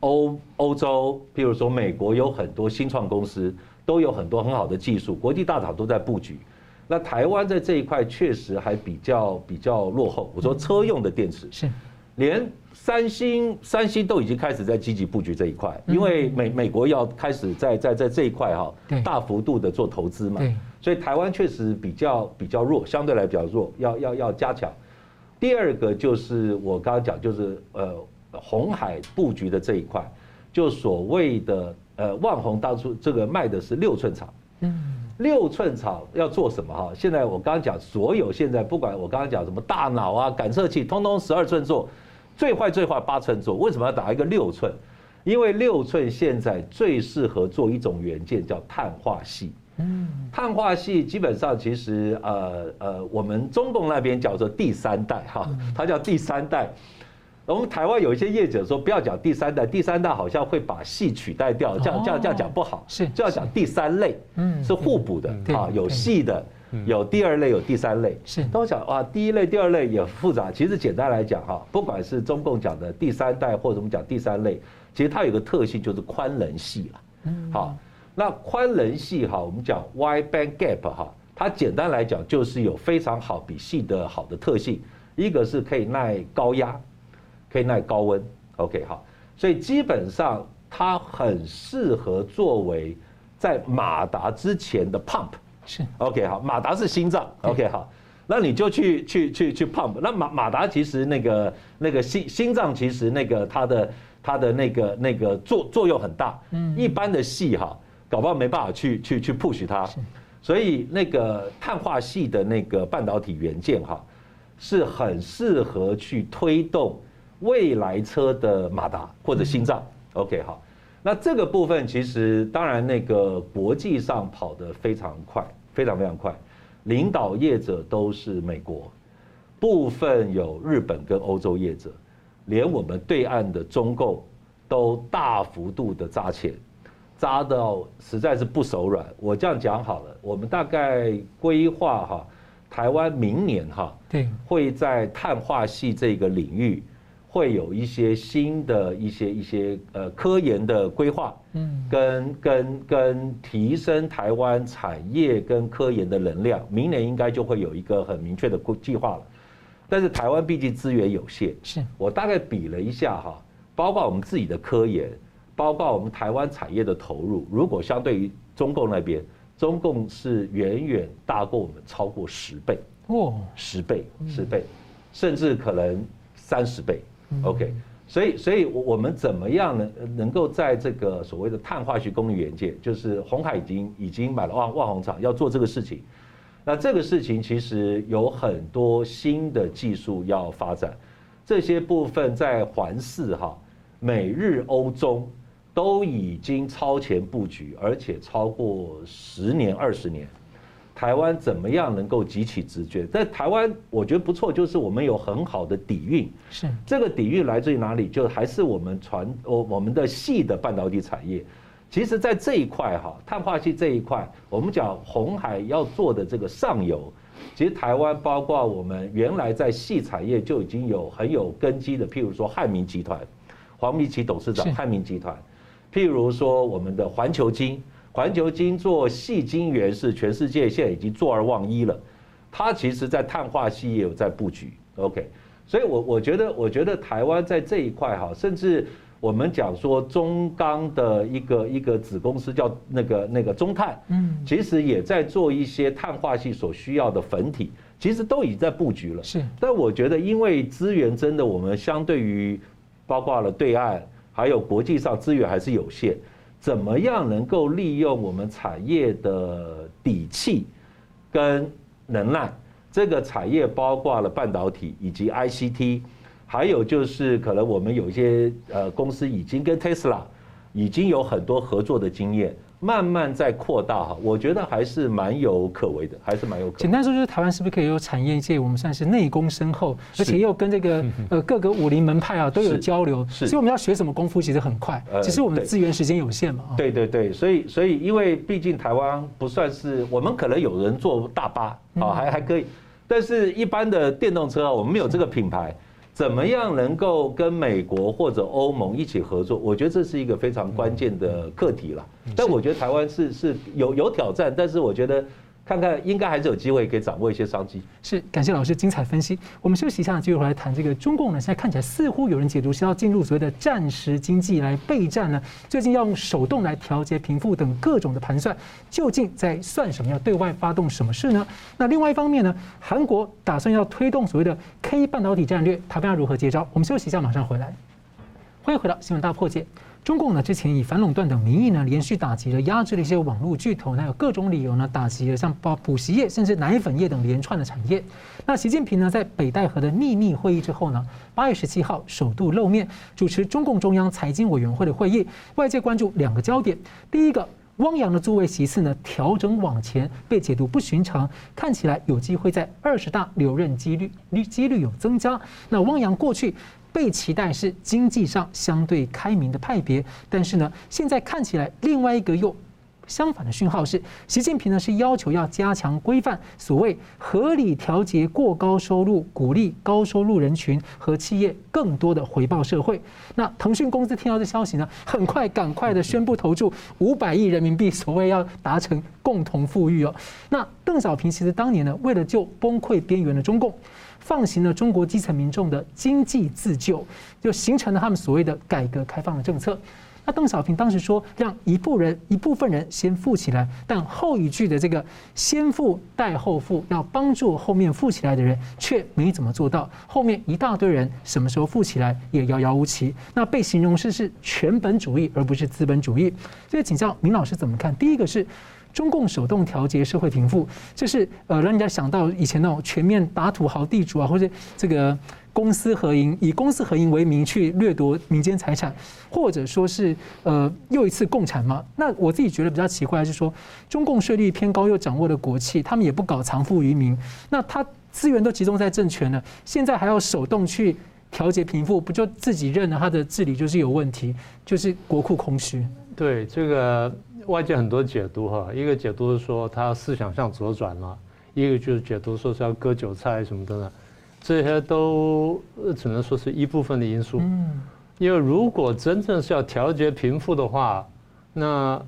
C: 欧欧洲，譬如说美国有很多新创公司，都有很多很好的技术，国际大厂都在布局。那台湾在这一块确实还比较比较落后。我说车用的电池是，连三星三星都已经开始在积极布局这一块，因为美美国要开始在在在这一块哈大幅度的做投资嘛，所以台湾确实比较比较弱，相对来比较弱，要要要加强。第二个就是我刚刚讲，就是呃红海布局的这一块，就所谓的呃万宏当初这个卖的是六寸厂，嗯。六寸厂要做什么哈？现在我刚刚讲，所有现在不管我刚刚讲什么大脑啊、感测器，通通十二寸做，最坏最坏八寸做。为什么要打一个六寸？因为六寸现在最适合做一种元件叫碳化矽。嗯，碳化矽基本上其实呃呃，我们中共那边叫做第三代哈，它叫第三代。我们台湾有一些业者说，不要讲第三代，第三代好像会把戏取代掉，这样这样这样讲不好，是就要讲第三类，嗯，是互补的啊，有戏的，有第二类，有第三类，是都讲啊，第一类、第二类也复杂。其实简单来讲哈，不管是中共讲的第三代，或者我们讲第三类，其实它有个特性就是宽能系了。嗯，好，那宽能系哈，我们讲 wide band gap 哈，它简单来讲就是有非常好比戏的好的特性，一个是可以耐高压。可以耐高温，OK 好，所以基本上它很适合作为在马达之前的 pump，是。OK 好，马达是心脏，OK 好，那你就去去去去 pump，那马马达其实那个那个心心脏其实那个它的它的那个那个作作用很大，嗯，一般的系哈，搞不好没办法去去去 push 它，所以那个碳化系的那个半导体元件哈，是很适合去推动。未来车的马达或者心脏，OK 好，那这个部分其实当然那个国际上跑得非常快，非常非常快，领导业者都是美国，部分有日本跟欧洲业者，连我们对岸的中共都大幅度的扎钱，扎到实在是不手软。我这样讲好了，我们大概规划哈，台湾明年哈，对，会在碳化系这个领域。会有一些新的一些一些呃科研的规划，嗯，跟跟跟提升台湾产业跟科研的能量，明年应该就会有一个很明确的计划了。但是台湾毕竟资源有限，是。我大概比了一下哈，包括我们自己的科研，包括我们台湾产业的投入，如果相对于中共那边，中共是远远大过我们超过十倍。哦，十倍十倍，甚至可能三十倍。OK，所以所以，我我们怎么样能能够在这个所谓的碳化学功率元件，就是鸿海已经已经买了万万宏厂要做这个事情，那这个事情其实有很多新的技术要发展，这些部分在环四哈，美日欧中都已经超前布局，而且超过十年二十年。台湾怎么样能够集起直觉？在台湾，我觉得不错，就是我们有很好的底蕴。是这个底蕴来自于哪里？就还是我们传我我们的细的半导体产业。其实，在这一块哈，碳化系这一块，我们讲红海要做的这个上游，其实台湾包括我们原来在细产业就已经有很有根基的，譬如说汉民集团，黄明启董事长汉民集团，譬如说我们的环球晶。环球金做细晶圆是全世界现在已经坐而忘一了，它其实在碳化系也有在布局，OK，所以我我觉得我觉得台湾在这一块哈，甚至我们讲说中钢的一个一个子公司叫那个那个中碳，嗯，其实也在做一些碳化系所需要的粉体，其实都已经在布局了，是。但我觉得因为资源真的我们相对于包括了对岸还有国际上资源还是有限。怎么样能够利用我们产业的底气跟能耐？这个产业包括了半导体以及 ICT，还有就是可能我们有一些呃公司已经跟 Tesla 已经有很多合作的经验。慢慢在扩大哈，我觉得还是蛮有可为的，还是蛮有可为。
A: 简单说就是台湾是不是可以有产业界，我们算是内功深厚，而且又跟这个呃 各个武林门派啊都有交流，所以我们要学什么功夫其实很快，只是我们的资源时间有限嘛。
C: 对对对，所以所以因为毕竟台湾不算是我们可能有人坐大巴啊，还还可以，但是一般的电动车啊，我们没有这个品牌。怎么样能够跟美国或者欧盟一起合作？我觉得这是一个非常关键的课题了。但我觉得台湾是是有有挑战，但是我觉得。看看，应该还是有机会可以掌握一些商机。
A: 是，感谢老师精彩分析。我们休息一下，继续回来谈这个中共呢。现在看起来似乎有人解读是要进入所谓的战时经济来备战呢。最近要用手动来调节贫富等各种的盘算，究竟在算什么？要对外发动什么事呢？那另外一方面呢，韩国打算要推动所谓的 K 半导体战略，台湾要如何接招？我们休息一下，马上回来。欢迎回到新闻大破解。中共呢，之前以反垄断等名义呢，连续打击了、压制了一些网络巨头，还有各种理由呢，打击了像包补习业甚至奶粉业等连串的产业。那习近平呢，在北戴河的秘密会议之后呢，八月十七号首度露面，主持中共中央财经委员会的会议。外界关注两个焦点：第一个，汪洋的座位席次呢调整往前，被解读不寻常，看起来有机会在二十大留任几率率几率有增加。那汪洋过去。被期待是经济上相对开明的派别，但是呢，现在看起来另外一个又相反的讯号是，习近平呢是要求要加强规范，所谓合理调节过高收入，鼓励高收入人群和企业更多的回报社会。那腾讯公司听到这消息呢，很快赶快的宣布投注五百亿人民币，所谓要达成共同富裕哦。那邓小平其实当年呢，为了救崩溃边缘的中共。放行了中国基层民众的经济自救，就形成了他们所谓的改革开放的政策。那邓小平当时说，让一部人一部分人先富起来，但后一句的这个“先富带后富”，要帮助后面富起来的人，却没怎么做到。后面一大堆人什么时候富起来也遥遥无期。那被形容是是全本主义，而不是资本主义。所以请教明老师怎么看？第一个是。中共手动调节社会贫富，这是呃让人家想到以前那种全面打土豪地主啊，或者这个公私合营，以公私合营为名去掠夺民间财产，或者说是呃又一次共产嘛？那我自己觉得比较奇怪就是说，中共税率偏高又掌握了国企，他们也不搞藏富于民，那他资源都集中在政权了，现在还要手动去调节贫富，不就自己认了他的治理就是有问题，就是国库空虚？
B: 对这个。外界很多解读哈，一个解读是说他思想向左转了，一个就是解读说是要割韭菜什么的呢，这些都只能说是一部分的因素。嗯，因为如果真正是要调节贫富的话，那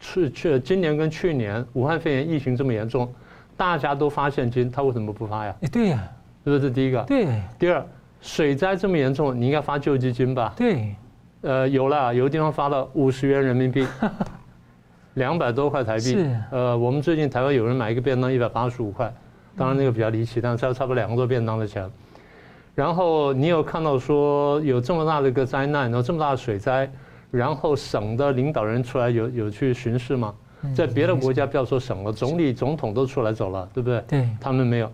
B: 去去今年跟去年武汉肺炎疫情这么严重，大家都发现金，他为什么不发呀？
A: 哎，对呀，
B: 是不是这第一个？
A: 对。
B: 第二，水灾这么严重，你应该发救济金吧？
A: 对。
B: 呃，有了，有的地方发了五十元人民币，两百多块台币。是。呃，我们最近台湾有人买一个便当一百八十五块，当然那个比较离奇，但是差差不多两个多便当的钱。然后你有看到说有这么大的一个灾难，然后这么大的水灾，然后省的领导人出来有有去巡视吗？在别的国家不要说省了，总理、总统都出来走了，对不对？
A: 对。
B: 他们没有，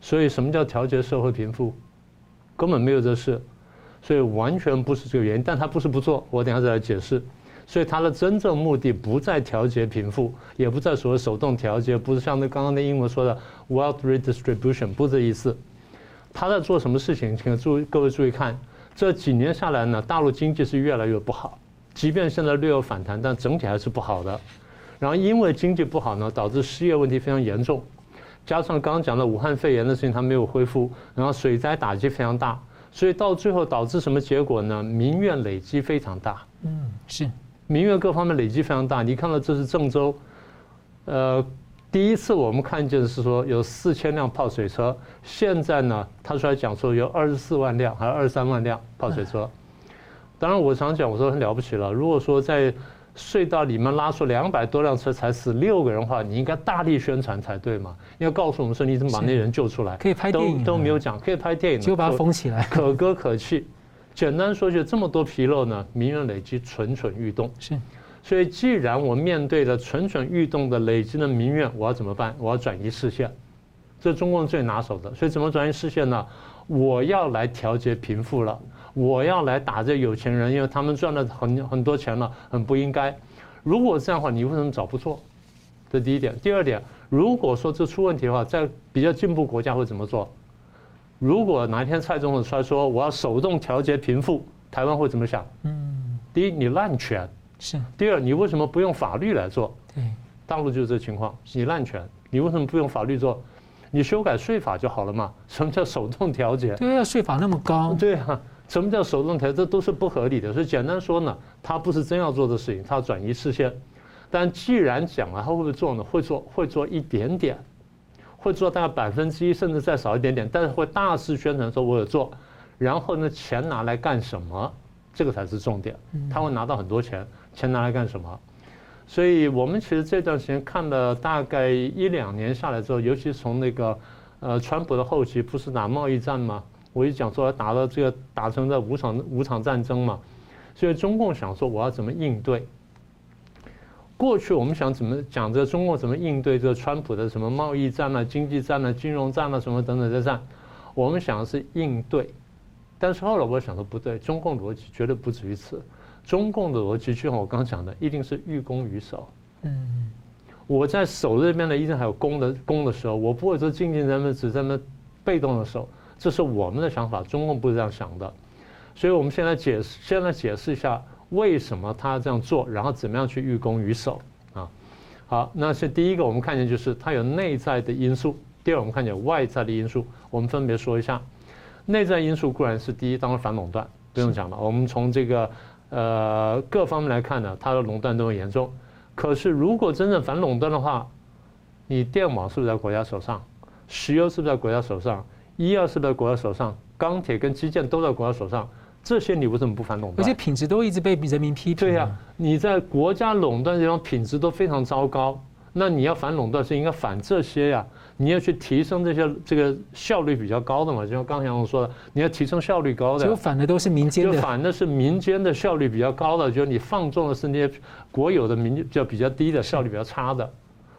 B: 所以什么叫调节社会贫富？根本没有这事。所以完全不是这个原因，但他不是不做，我等下再来解释。所以他的真正目的不在调节贫富，也不在所谓手动调节，不是像那刚刚那英文说的 wealth redistribution，不这意思。他在做什么事情？请注意，各位注意看，这几年下来呢，大陆经济是越来越不好，即便现在略有反弹，但整体还是不好的。然后因为经济不好呢，导致失业问题非常严重，加上刚刚讲的武汉肺炎的事情，它没有恢复，然后水灾打击非常大。所以到最后导致什么结果呢？民怨累积非常大。
A: 嗯，是
B: 民怨各方面累积非常大。你看到这是郑州，呃，第一次我们看见是说有四千辆泡水车，现在呢，他出来讲说有二十四万辆，还有二十三万辆泡水车。当然，我常讲，我说很了不起了。如果说在隧道里面拉出两百多辆车才死六个人的话，你应该大力宣传才对嘛？你要告诉我们说你怎么把那人救出来？
A: 可以拍电影
B: 都都没有讲，可以拍电影，
A: 就把它封起来，
B: 可歌可泣。简单说，就这么多纰漏呢，民怨累积，蠢蠢欲动。
A: 是，
B: 所以既然我面对着蠢蠢欲动的累积的民怨，我要怎么办？我要转移视线，这是中共最拿手的。所以怎么转移视线呢？我要来调节贫富了。我要来打这有钱人，因为他们赚了很很多钱了，很不应该。如果这样的话，你为什么找不做？这第一点。第二点，如果说这出问题的话，在比较进步国家会怎么做？如果哪一天蔡总统出来说我要手动调节贫富，台湾会怎么想？嗯，第一，你滥权是；第二，你为什么不用法律来做？对，大陆就是这情况，你滥权，你为什么不用法律做？你修改税法就好了嘛？什么叫手动调节？
A: 对啊，税法那么高。
B: 对啊，什么叫手动调节？这都是不合理的。所以简单说呢，他不是真要做的事情，他要转移视线。但既然讲了，他会不会做呢？会做，会做一点点，会做大概百分之一，甚至再少一点点。但是会大肆宣传说我有做，然后呢，钱拿来干什么？这个才是重点。他会拿到很多钱，钱拿来干什么？所以我们其实这段时间看了大概一两年下来之后，尤其从那个呃川普的后期，不是打贸易战吗？我就讲说打了这个打成了五场五场战争嘛，所以中共想说我要怎么应对？过去我们想怎么讲这中共怎么应对这个川普的什么贸易战啊、经济战啊、金融战啊什么等等的战，我们想的是应对，但是后来我想说不对，中共逻辑绝对不止于此。中共的逻辑，就像我刚讲的，一定是寓攻于守。嗯，我在守这边的，一定还有攻的攻的时候，我不会说静静在那只在那被动的守，这是我们的想法。中共不是这样想的，所以我们现在解释，现在解释一下为什么他这样做，然后怎么样去欲攻于守啊？好，那是第一个，我们看见就是它有内在的因素；第二，我们看见有外在的因素。我们分别说一下，内在因素固然是第一，当然反垄断不用讲了。我们从这个。呃，各方面来看呢，它的垄断都很严重。可是，如果真正反垄断的话，你电网是不是在国家手上？石油是不是在国家手上？医药是在国家手上？钢铁跟基建都在国家手上。这些你为什么不反垄断？
A: 而且品质都一直被人民批评。
B: 对呀、啊，你在国家垄断的地方品质都非常糟糕，那你要反垄断是应该反这些呀。你要去提升这些这个效率比较高的嘛？就像刚才我说的，你要提升效率高的。
A: 就反的都是民间的。
B: 就反的是民间的效率比较高的，就是你放纵的是那些国有的民就比较低的效率比较差的，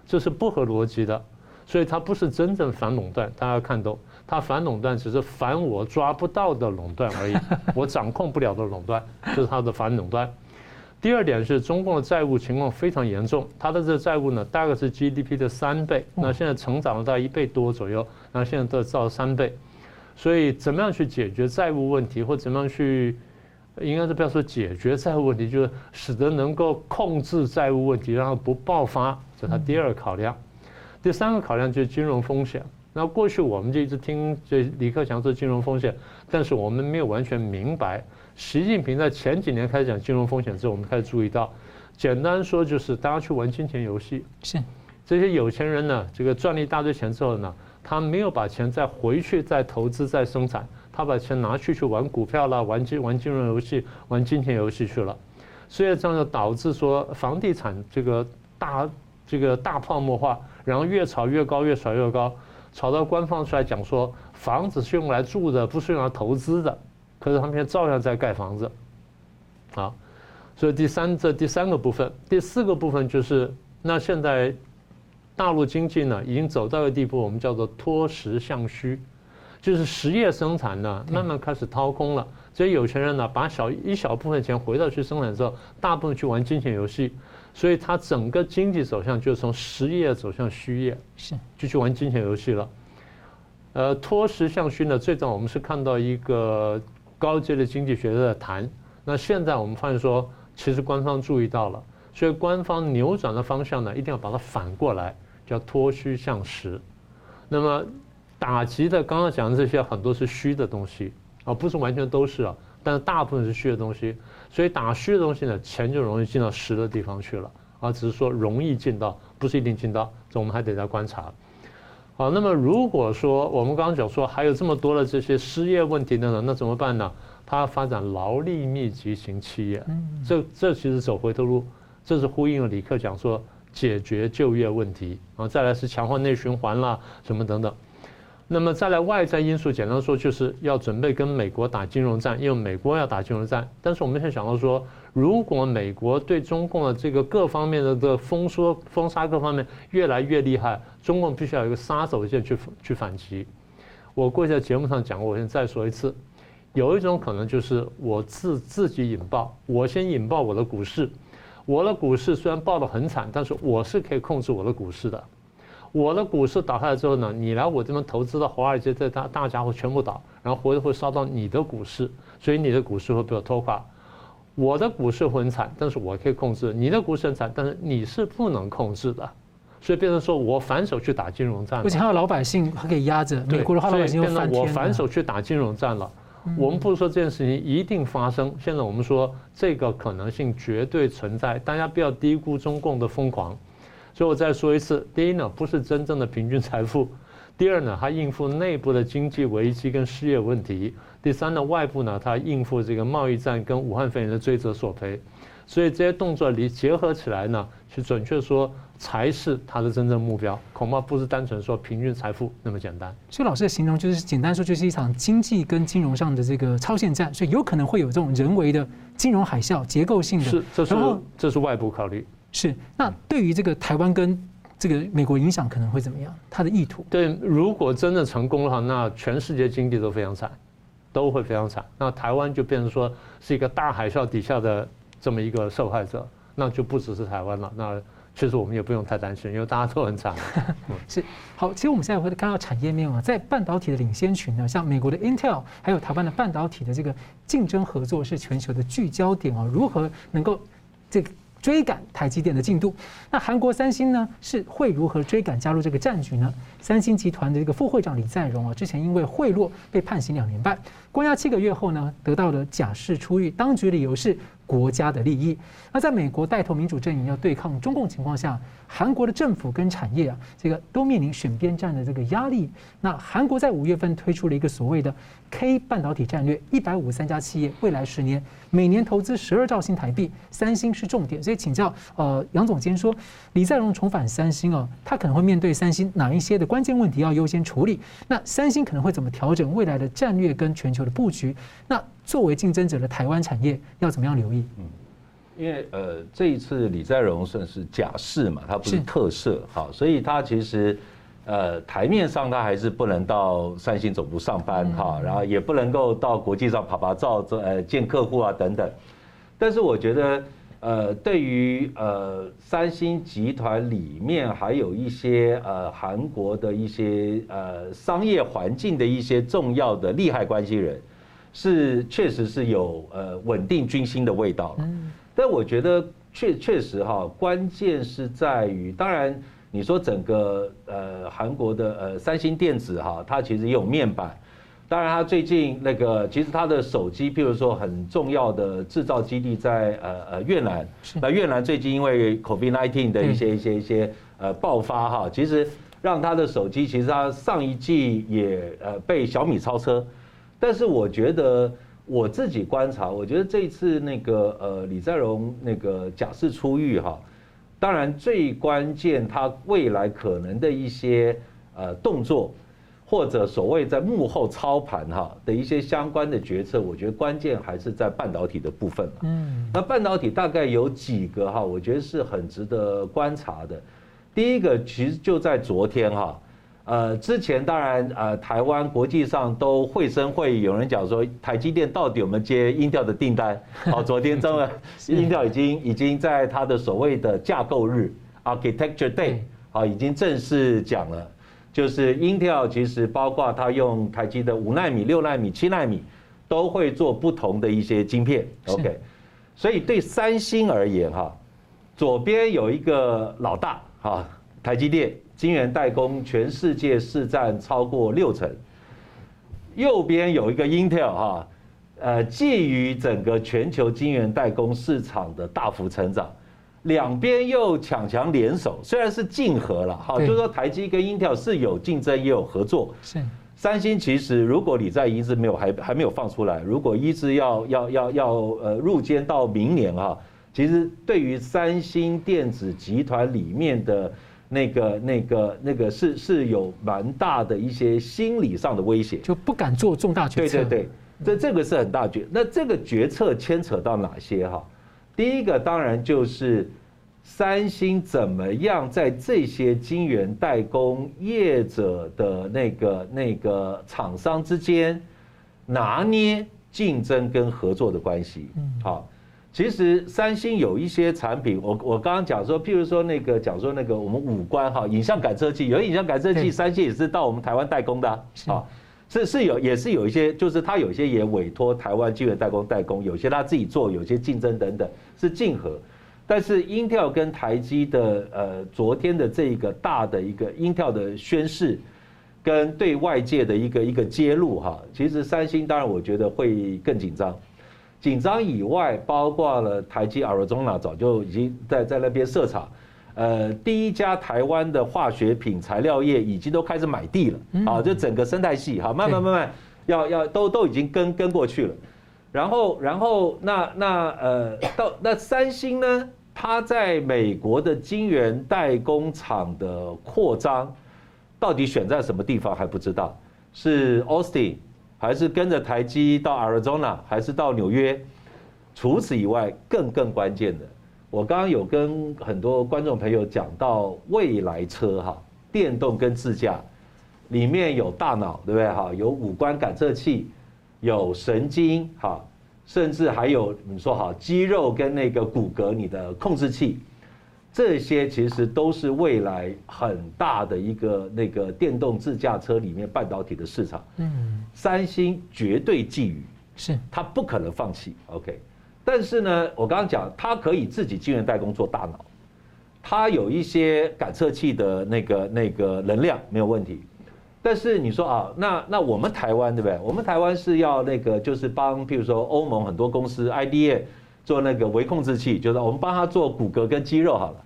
B: 这是不合逻辑的。所以它不是真正反垄断，大家要看懂，它反垄断只是反我抓不到的垄断而已，我掌控不了的垄断，这是它的反垄断。第二点是中共的债务情况非常严重，它的这个债务呢，大概是 GDP 的三倍，那现在成长了大概一倍多左右，那现在都到三倍，所以怎么样去解决债务问题，或怎么样去，应该是不要说解决债务问题，就是使得能够控制债务问题，让它不爆发，这是它第二个考量。第三个考量就是金融风险。那过去我们就一直听这李克强说金融风险，但是我们没有完全明白。习近平在前几年开始讲金融风险之后，我们开始注意到，简单说就是大家去玩金钱游戏，是这些有钱人呢，这个赚了一大堆钱之后呢，他没有把钱再回去再投资再生产，他把钱拿去去玩股票啦，玩金玩金融游戏，玩金钱游戏去了，所以这样就导致说房地产这个大这个大泡沫化，然后越炒越高，越炒越高，炒到官方出来讲说房子是用来住的，不是用来投资的。可是他们现在照样在盖房子，啊，所以第三这第三个部分，第四个部分就是那现在大陆经济呢已经走到一个地步，我们叫做脱实向虚，就是实业生产呢慢慢开始掏空了，这些有钱人呢把小一小部分钱回到去生产之后，大部分去玩金钱游戏，所以它整个经济走向就是从实业走向虚业，是就去玩金钱游戏了。呃，脱实向虚呢，最早我们是看到一个。高阶的经济学在谈，那现在我们发现说，其实官方注意到了，所以官方扭转的方向呢，一定要把它反过来，叫脱虚向实。那么打击的刚刚讲的这些很多是虚的东西啊，不是完全都是啊，但是大部分是虚的东西。所以打虚的东西呢，钱就容易进到实的地方去了啊，只是说容易进到，不是一定进到，这我们还得再观察。好，那么如果说我们刚刚讲说还有这么多的这些失业问题的呢，那怎么办呢？它发展劳力密集型企业，这这其实走回头路，这是呼应了李克讲说解决就业问题，然后再来是强化内循环啦，什么等等。那么再来外在因素，简单说就是要准备跟美国打金融战，因为美国要打金融战。但是我们现在想到说，如果美国对中共的这个各方面的的封缩、封杀各方面越来越厉害，中共必须要有一个杀手锏去去反击。我过去在节目上讲过，我先再说一次，有一种可能就是我自自己引爆，我先引爆我的股市，我的股市虽然爆得很惨，但是我是可以控制我的股市的。我的股市倒下来之后呢，你来我这边投资的华尔街这大大家伙全部倒，然后会会烧到你的股市，所以你的股市会被我拖垮。我的股市会很惨，但是我可以控制；你的股市很惨，但是你是不能控制的。所以变成说我反手去打金融战了，
A: 而且还有老百姓还可以压着。美国的话，老百姓
B: 变成我反手去打金融战了。我们不是说这件事情一定发生，现在我们说这个可能性绝对存在，大家不要低估中共的疯狂。所以我再说一次，第一呢，不是真正的平均财富；第二呢，它应付内部的经济危机跟失业问题；第三呢，外部呢，它应付这个贸易战跟武汉肺炎的追责索赔。所以这些动作里结合起来呢，去准确说。才是他的真正目标，恐怕不是单纯说平均财富那么简单。
A: 所以老师的形容就是简单说，就是一场经济跟金融上的这个超限战，所以有可能会有这种人为的金融海啸，结构性的。
B: 是，这是这是外部考虑。
A: 是，那对于这个台湾跟这个美国影响可能会怎么样？他的意图？
B: 对，如果真的成功的话，那全世界经济都非常惨，都会非常惨。那台湾就变成说是一个大海啸底下的这么一个受害者，那就不只是台湾了。那其实我们也不用太担心，因为大家都很惨。
A: 是好，其实我们现在会看到产业面啊，在半导体的领先群呢，像美国的 Intel，还有台湾的半导体的这个竞争合作是全球的聚焦点啊。如何能够这个追赶台积电的进度？那韩国三星呢，是会如何追赶加入这个战局呢？三星集团的这个副会长李在镕啊，之前因为贿赂被判刑两年半，关押七个月后呢，得到了假释出狱，当局理由是。国家的利益。那在美国带头民主阵营要对抗中共情况下，韩国的政府跟产业啊，这个都面临选边站的这个压力。那韩国在五月份推出了一个所谓的 K 半导体战略，一百五十三家企业，未来十年每年投资十二兆新台币，三星是重点。所以请教呃杨总监说，李在镕重返三星哦，他可能会面对三星哪一些的关键问题要优先处理？那三星可能会怎么调整未来的战略跟全球的布局？那作为竞争者的台湾产业要怎么样留意？嗯，
C: 因为呃这一次李在镕算是假释嘛，他不是特赦，好，所以他其实呃台面上他还是不能到三星总部上班哈，然后也不能够到国际上拍拍照、呃见客户啊等等。但是我觉得呃对于呃三星集团里面还有一些呃韩国的一些呃商业环境的一些重要的利害关系人。是，确实是有呃稳定军心的味道了。但我觉得确确实哈，关键是在于，当然你说整个呃韩国的呃三星电子哈，它其实也有面板。当然，它最近那个其实它的手机，譬如说很重要的制造基地在呃呃越南。那越南最近因为 COVID-19 的一些一些一些呃爆发哈，其实让它的手机其实它上一季也呃被小米超车。但是我觉得我自己观察，我觉得这一次那个呃李在镕那个假释出狱哈，当然最关键他未来可能的一些呃动作，或者所谓在幕后操盘哈的一些相关的决策，我觉得关键还是在半导体的部分。嗯，那半导体大概有几个哈，我觉得是很值得观察的。第一个其实就在昨天哈。呃，之前当然呃，台湾国际上都绘声绘影，有人讲说台积电到底有没有接 Intel 的订单？好，昨天真的 Intel 已经已经在它的所谓的架构日 Architecture Day 好，已经正式讲了，就是 Intel 其实包括它用台积的五纳米、六纳米、七纳米，都会做不同的一些晶片。OK，所以对三星而言哈，左边有一个老大哈，台积电。晶圆代工全世界市占超过六成，右边有一个 Intel 哈，呃，介于整个全球晶圆代工市场的大幅成长，两边又强强联手，虽然是竞合了哈，就是说台积跟 Intel 是有竞争也有合作。是，三星其实如果你在一直没有还还没有放出来，如果一直要要要要呃入监到明年哈，其实对于三星电子集团里面的。那个、那个、那个是是有蛮大的一些心理上的威胁，
A: 就不敢做重大决策。
C: 对对对，这这个是很大决。那这个决策牵扯到哪些哈？第一个当然就是三星怎么样在这些晶圆代工业者的那个那个厂商之间拿捏竞争跟合作的关系。嗯，好。其实三星有一些产品，我我刚刚讲说，譬如说那个讲说那个我们五官哈影像感测器，有影像感测器，三星也是到我们台湾代工的啊，是是有也是有一些，就是它有些也委托台湾晶圆代工代工，有些他自己做，有些竞争等等是竞合。但是 Intel 跟台积的呃昨天的这一个大的一个 Intel 的宣示，跟对外界的一个一个揭露哈，其实三星当然我觉得会更紧张。紧张以外，包括了台积 Arizona 早就已经在在那边设厂，呃，第一家台湾的化学品材料业已经都开始买地了，啊，就整个生态系，好，慢慢慢慢要要都都已经跟跟过去了，然后然后那那呃到那三星呢，它在美国的晶圆代工厂的扩张，到底选在什么地方还不知道，是 Austin。还是跟着台积到 Arizona，还是到纽约？除此以外，更更关键的，我刚刚有跟很多观众朋友讲到未来车哈，电动跟自驾，里面有大脑，对不对哈？有五官感测器，有神经哈，甚至还有你说哈肌肉跟那个骨骼，你的控制器。这些其实都是未来很大的一个那个电动自驾车里面半导体的市场。嗯，三星绝对觊觎，是它不可能放弃。OK，但是呢，我刚刚讲，它可以自己晶圆代工做大脑，它有一些感测器的那个那个能量没有问题。但是你说啊，那那我们台湾对不对？我们台湾是要那个就是帮，譬如说欧盟很多公司 IDM。做那个微控制器，就是我们帮他做骨骼跟肌肉好了。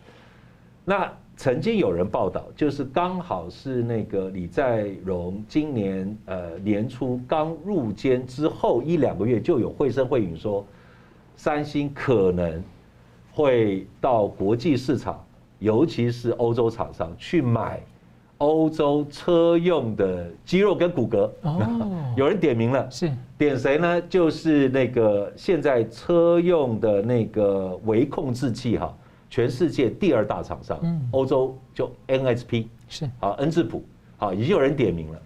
C: 那曾经有人报道，就是刚好是那个李在镕今年呃年初刚入监之后一两个月，就有绘声绘影说，三星可能会到国际市场，尤其是欧洲厂商去买。欧洲车用的肌肉跟骨骼，哦，有人点名了，是点谁呢？就是那个现在车用的那个微控制器哈，全世界第二大厂商，嗯，欧洲就 NXP 是啊，恩智浦，好，已经有人点名了。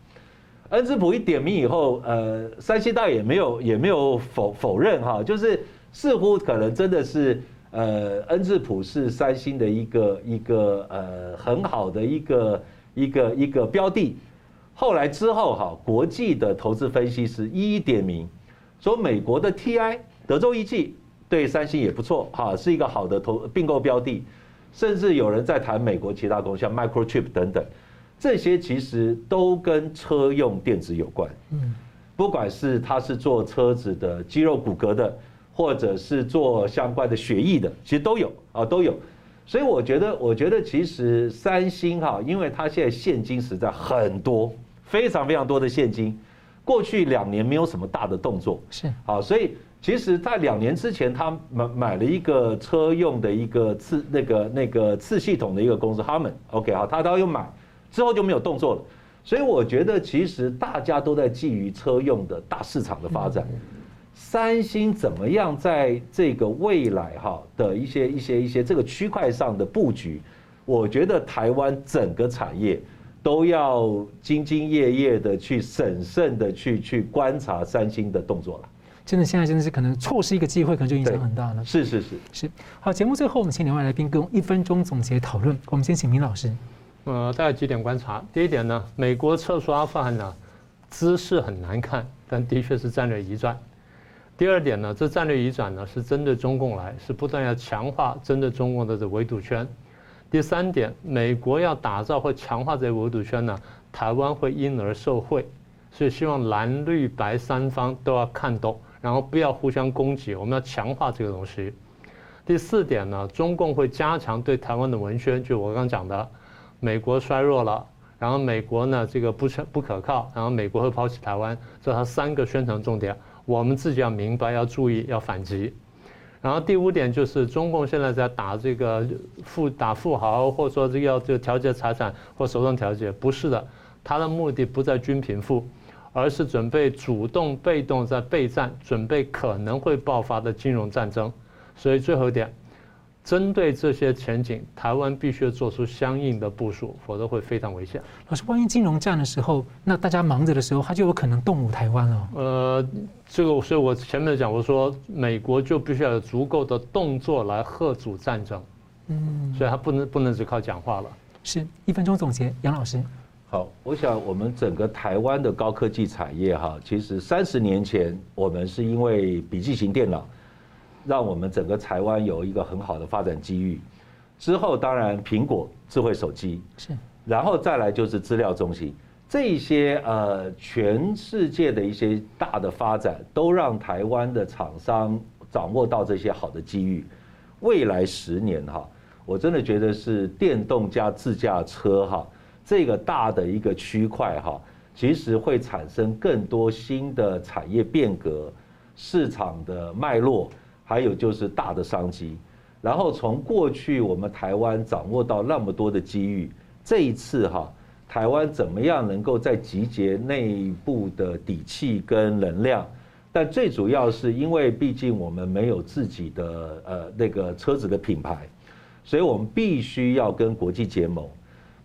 C: 恩智浦一点名以后，呃，三星大也没有也没有否否认哈，就是似乎可能真的是呃，恩智浦是三星的一个一个呃很好的一个。一个一个标的，后来之后哈，国际的投资分析师一一点名，说美国的 TI 德州仪器对三星也不错哈，是一个好的投并购标的，甚至有人在谈美国其他公司，像 Microchip 等等，这些其实都跟车用电子有关。嗯，不管是他是做车子的肌肉骨骼的，或者是做相关的血液的，其实都有啊，都有。所以我觉得，我觉得其实三星哈，因为它现在现金实在很多，非常非常多的现金，过去两年没有什么大的动作，是。好，所以其实，在两年之前，他买买了一个车用的一个次那个那个次系统的一个公司，Harman，OK 好，他他又买，之后就没有动作了，所以我觉得其实大家都在觊觎车用的大市场的发展。三星怎么样在这个未来哈的一些一些一些这个区块上的布局？我觉得台湾整个产业都要兢兢业业的去审慎的去去观察三星的动作了。
A: 真的，现在真的是可能错失一个机会，可能就影响很大了。
C: 是是是
A: 是。好，节目最后我们请两位来宾跟一分钟总结讨论。我们先请明老师。
B: 呃，大概几点观察？第一点呢，美国撤出阿富汗呢，姿势很难看，但的确是战略移转。第二点呢，这战略移转呢是针对中共来，是不断要强化针对中共的这围堵圈。第三点，美国要打造或强化这围堵圈呢，台湾会因而受惠，所以希望蓝绿白三方都要看懂，然后不要互相攻击，我们要强化这个东西。第四点呢，中共会加强对台湾的文宣，就我刚讲的，美国衰弱了，然后美国呢这个不不可靠，然后美国会抛弃台湾，这它三个宣传重点。我们自己要明白，要注意，要反击。然后第五点就是，中共现在在打这个富打富豪，或者说这个要就调节财产或手段调节，不是的，他的目的不在均贫富，而是准备主动被动在备战，准备可能会爆发的金融战争。所以最后一点，针对这些前景，台湾必须要做出相应的部署，否则会非常危险。
A: 老师，万一金融战的时候，那大家忙着的时候，他就有可能动武台湾了。
B: 呃，这个，所以我前面讲，我说美国就必须要有足够的动作来遏阻战争。嗯，所以他不能不能只靠讲话了。
A: 是一分钟总结，杨老师。
C: 好，我想我们整个台湾的高科技产业哈，其实三十年前我们是因为笔记型电脑。让我们整个台湾有一个很好的发展机遇。之后，当然苹果智慧手机是，然后再来就是资料中心，这些呃全世界的一些大的发展，都让台湾的厂商掌握到这些好的机遇。未来十年哈，我真的觉得是电动加自驾车哈，这个大的一个区块哈，其实会产生更多新的产业变革、市场的脉络。还有就是大的商机，然后从过去我们台湾掌握到那么多的机遇，这一次哈，台湾怎么样能够再集结内部的底气跟能量？但最主要是因为毕竟我们没有自己的呃那个车子的品牌，所以我们必须要跟国际结盟，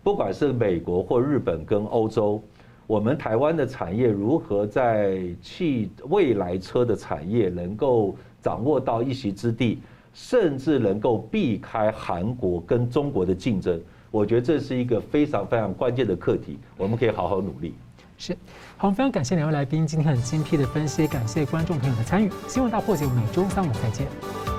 C: 不管是美国或日本跟欧洲，我们台湾的产业如何在汽未来车的产业能够。掌握到一席之地，甚至能够避开韩国跟中国的竞争，我觉得这是一个非常非常关键的课题，我们可以好好努力。
A: 是，好，非常感谢两位来宾今天很精辟的分析，感谢观众朋友的参与。新闻大破解，每周三晚再见。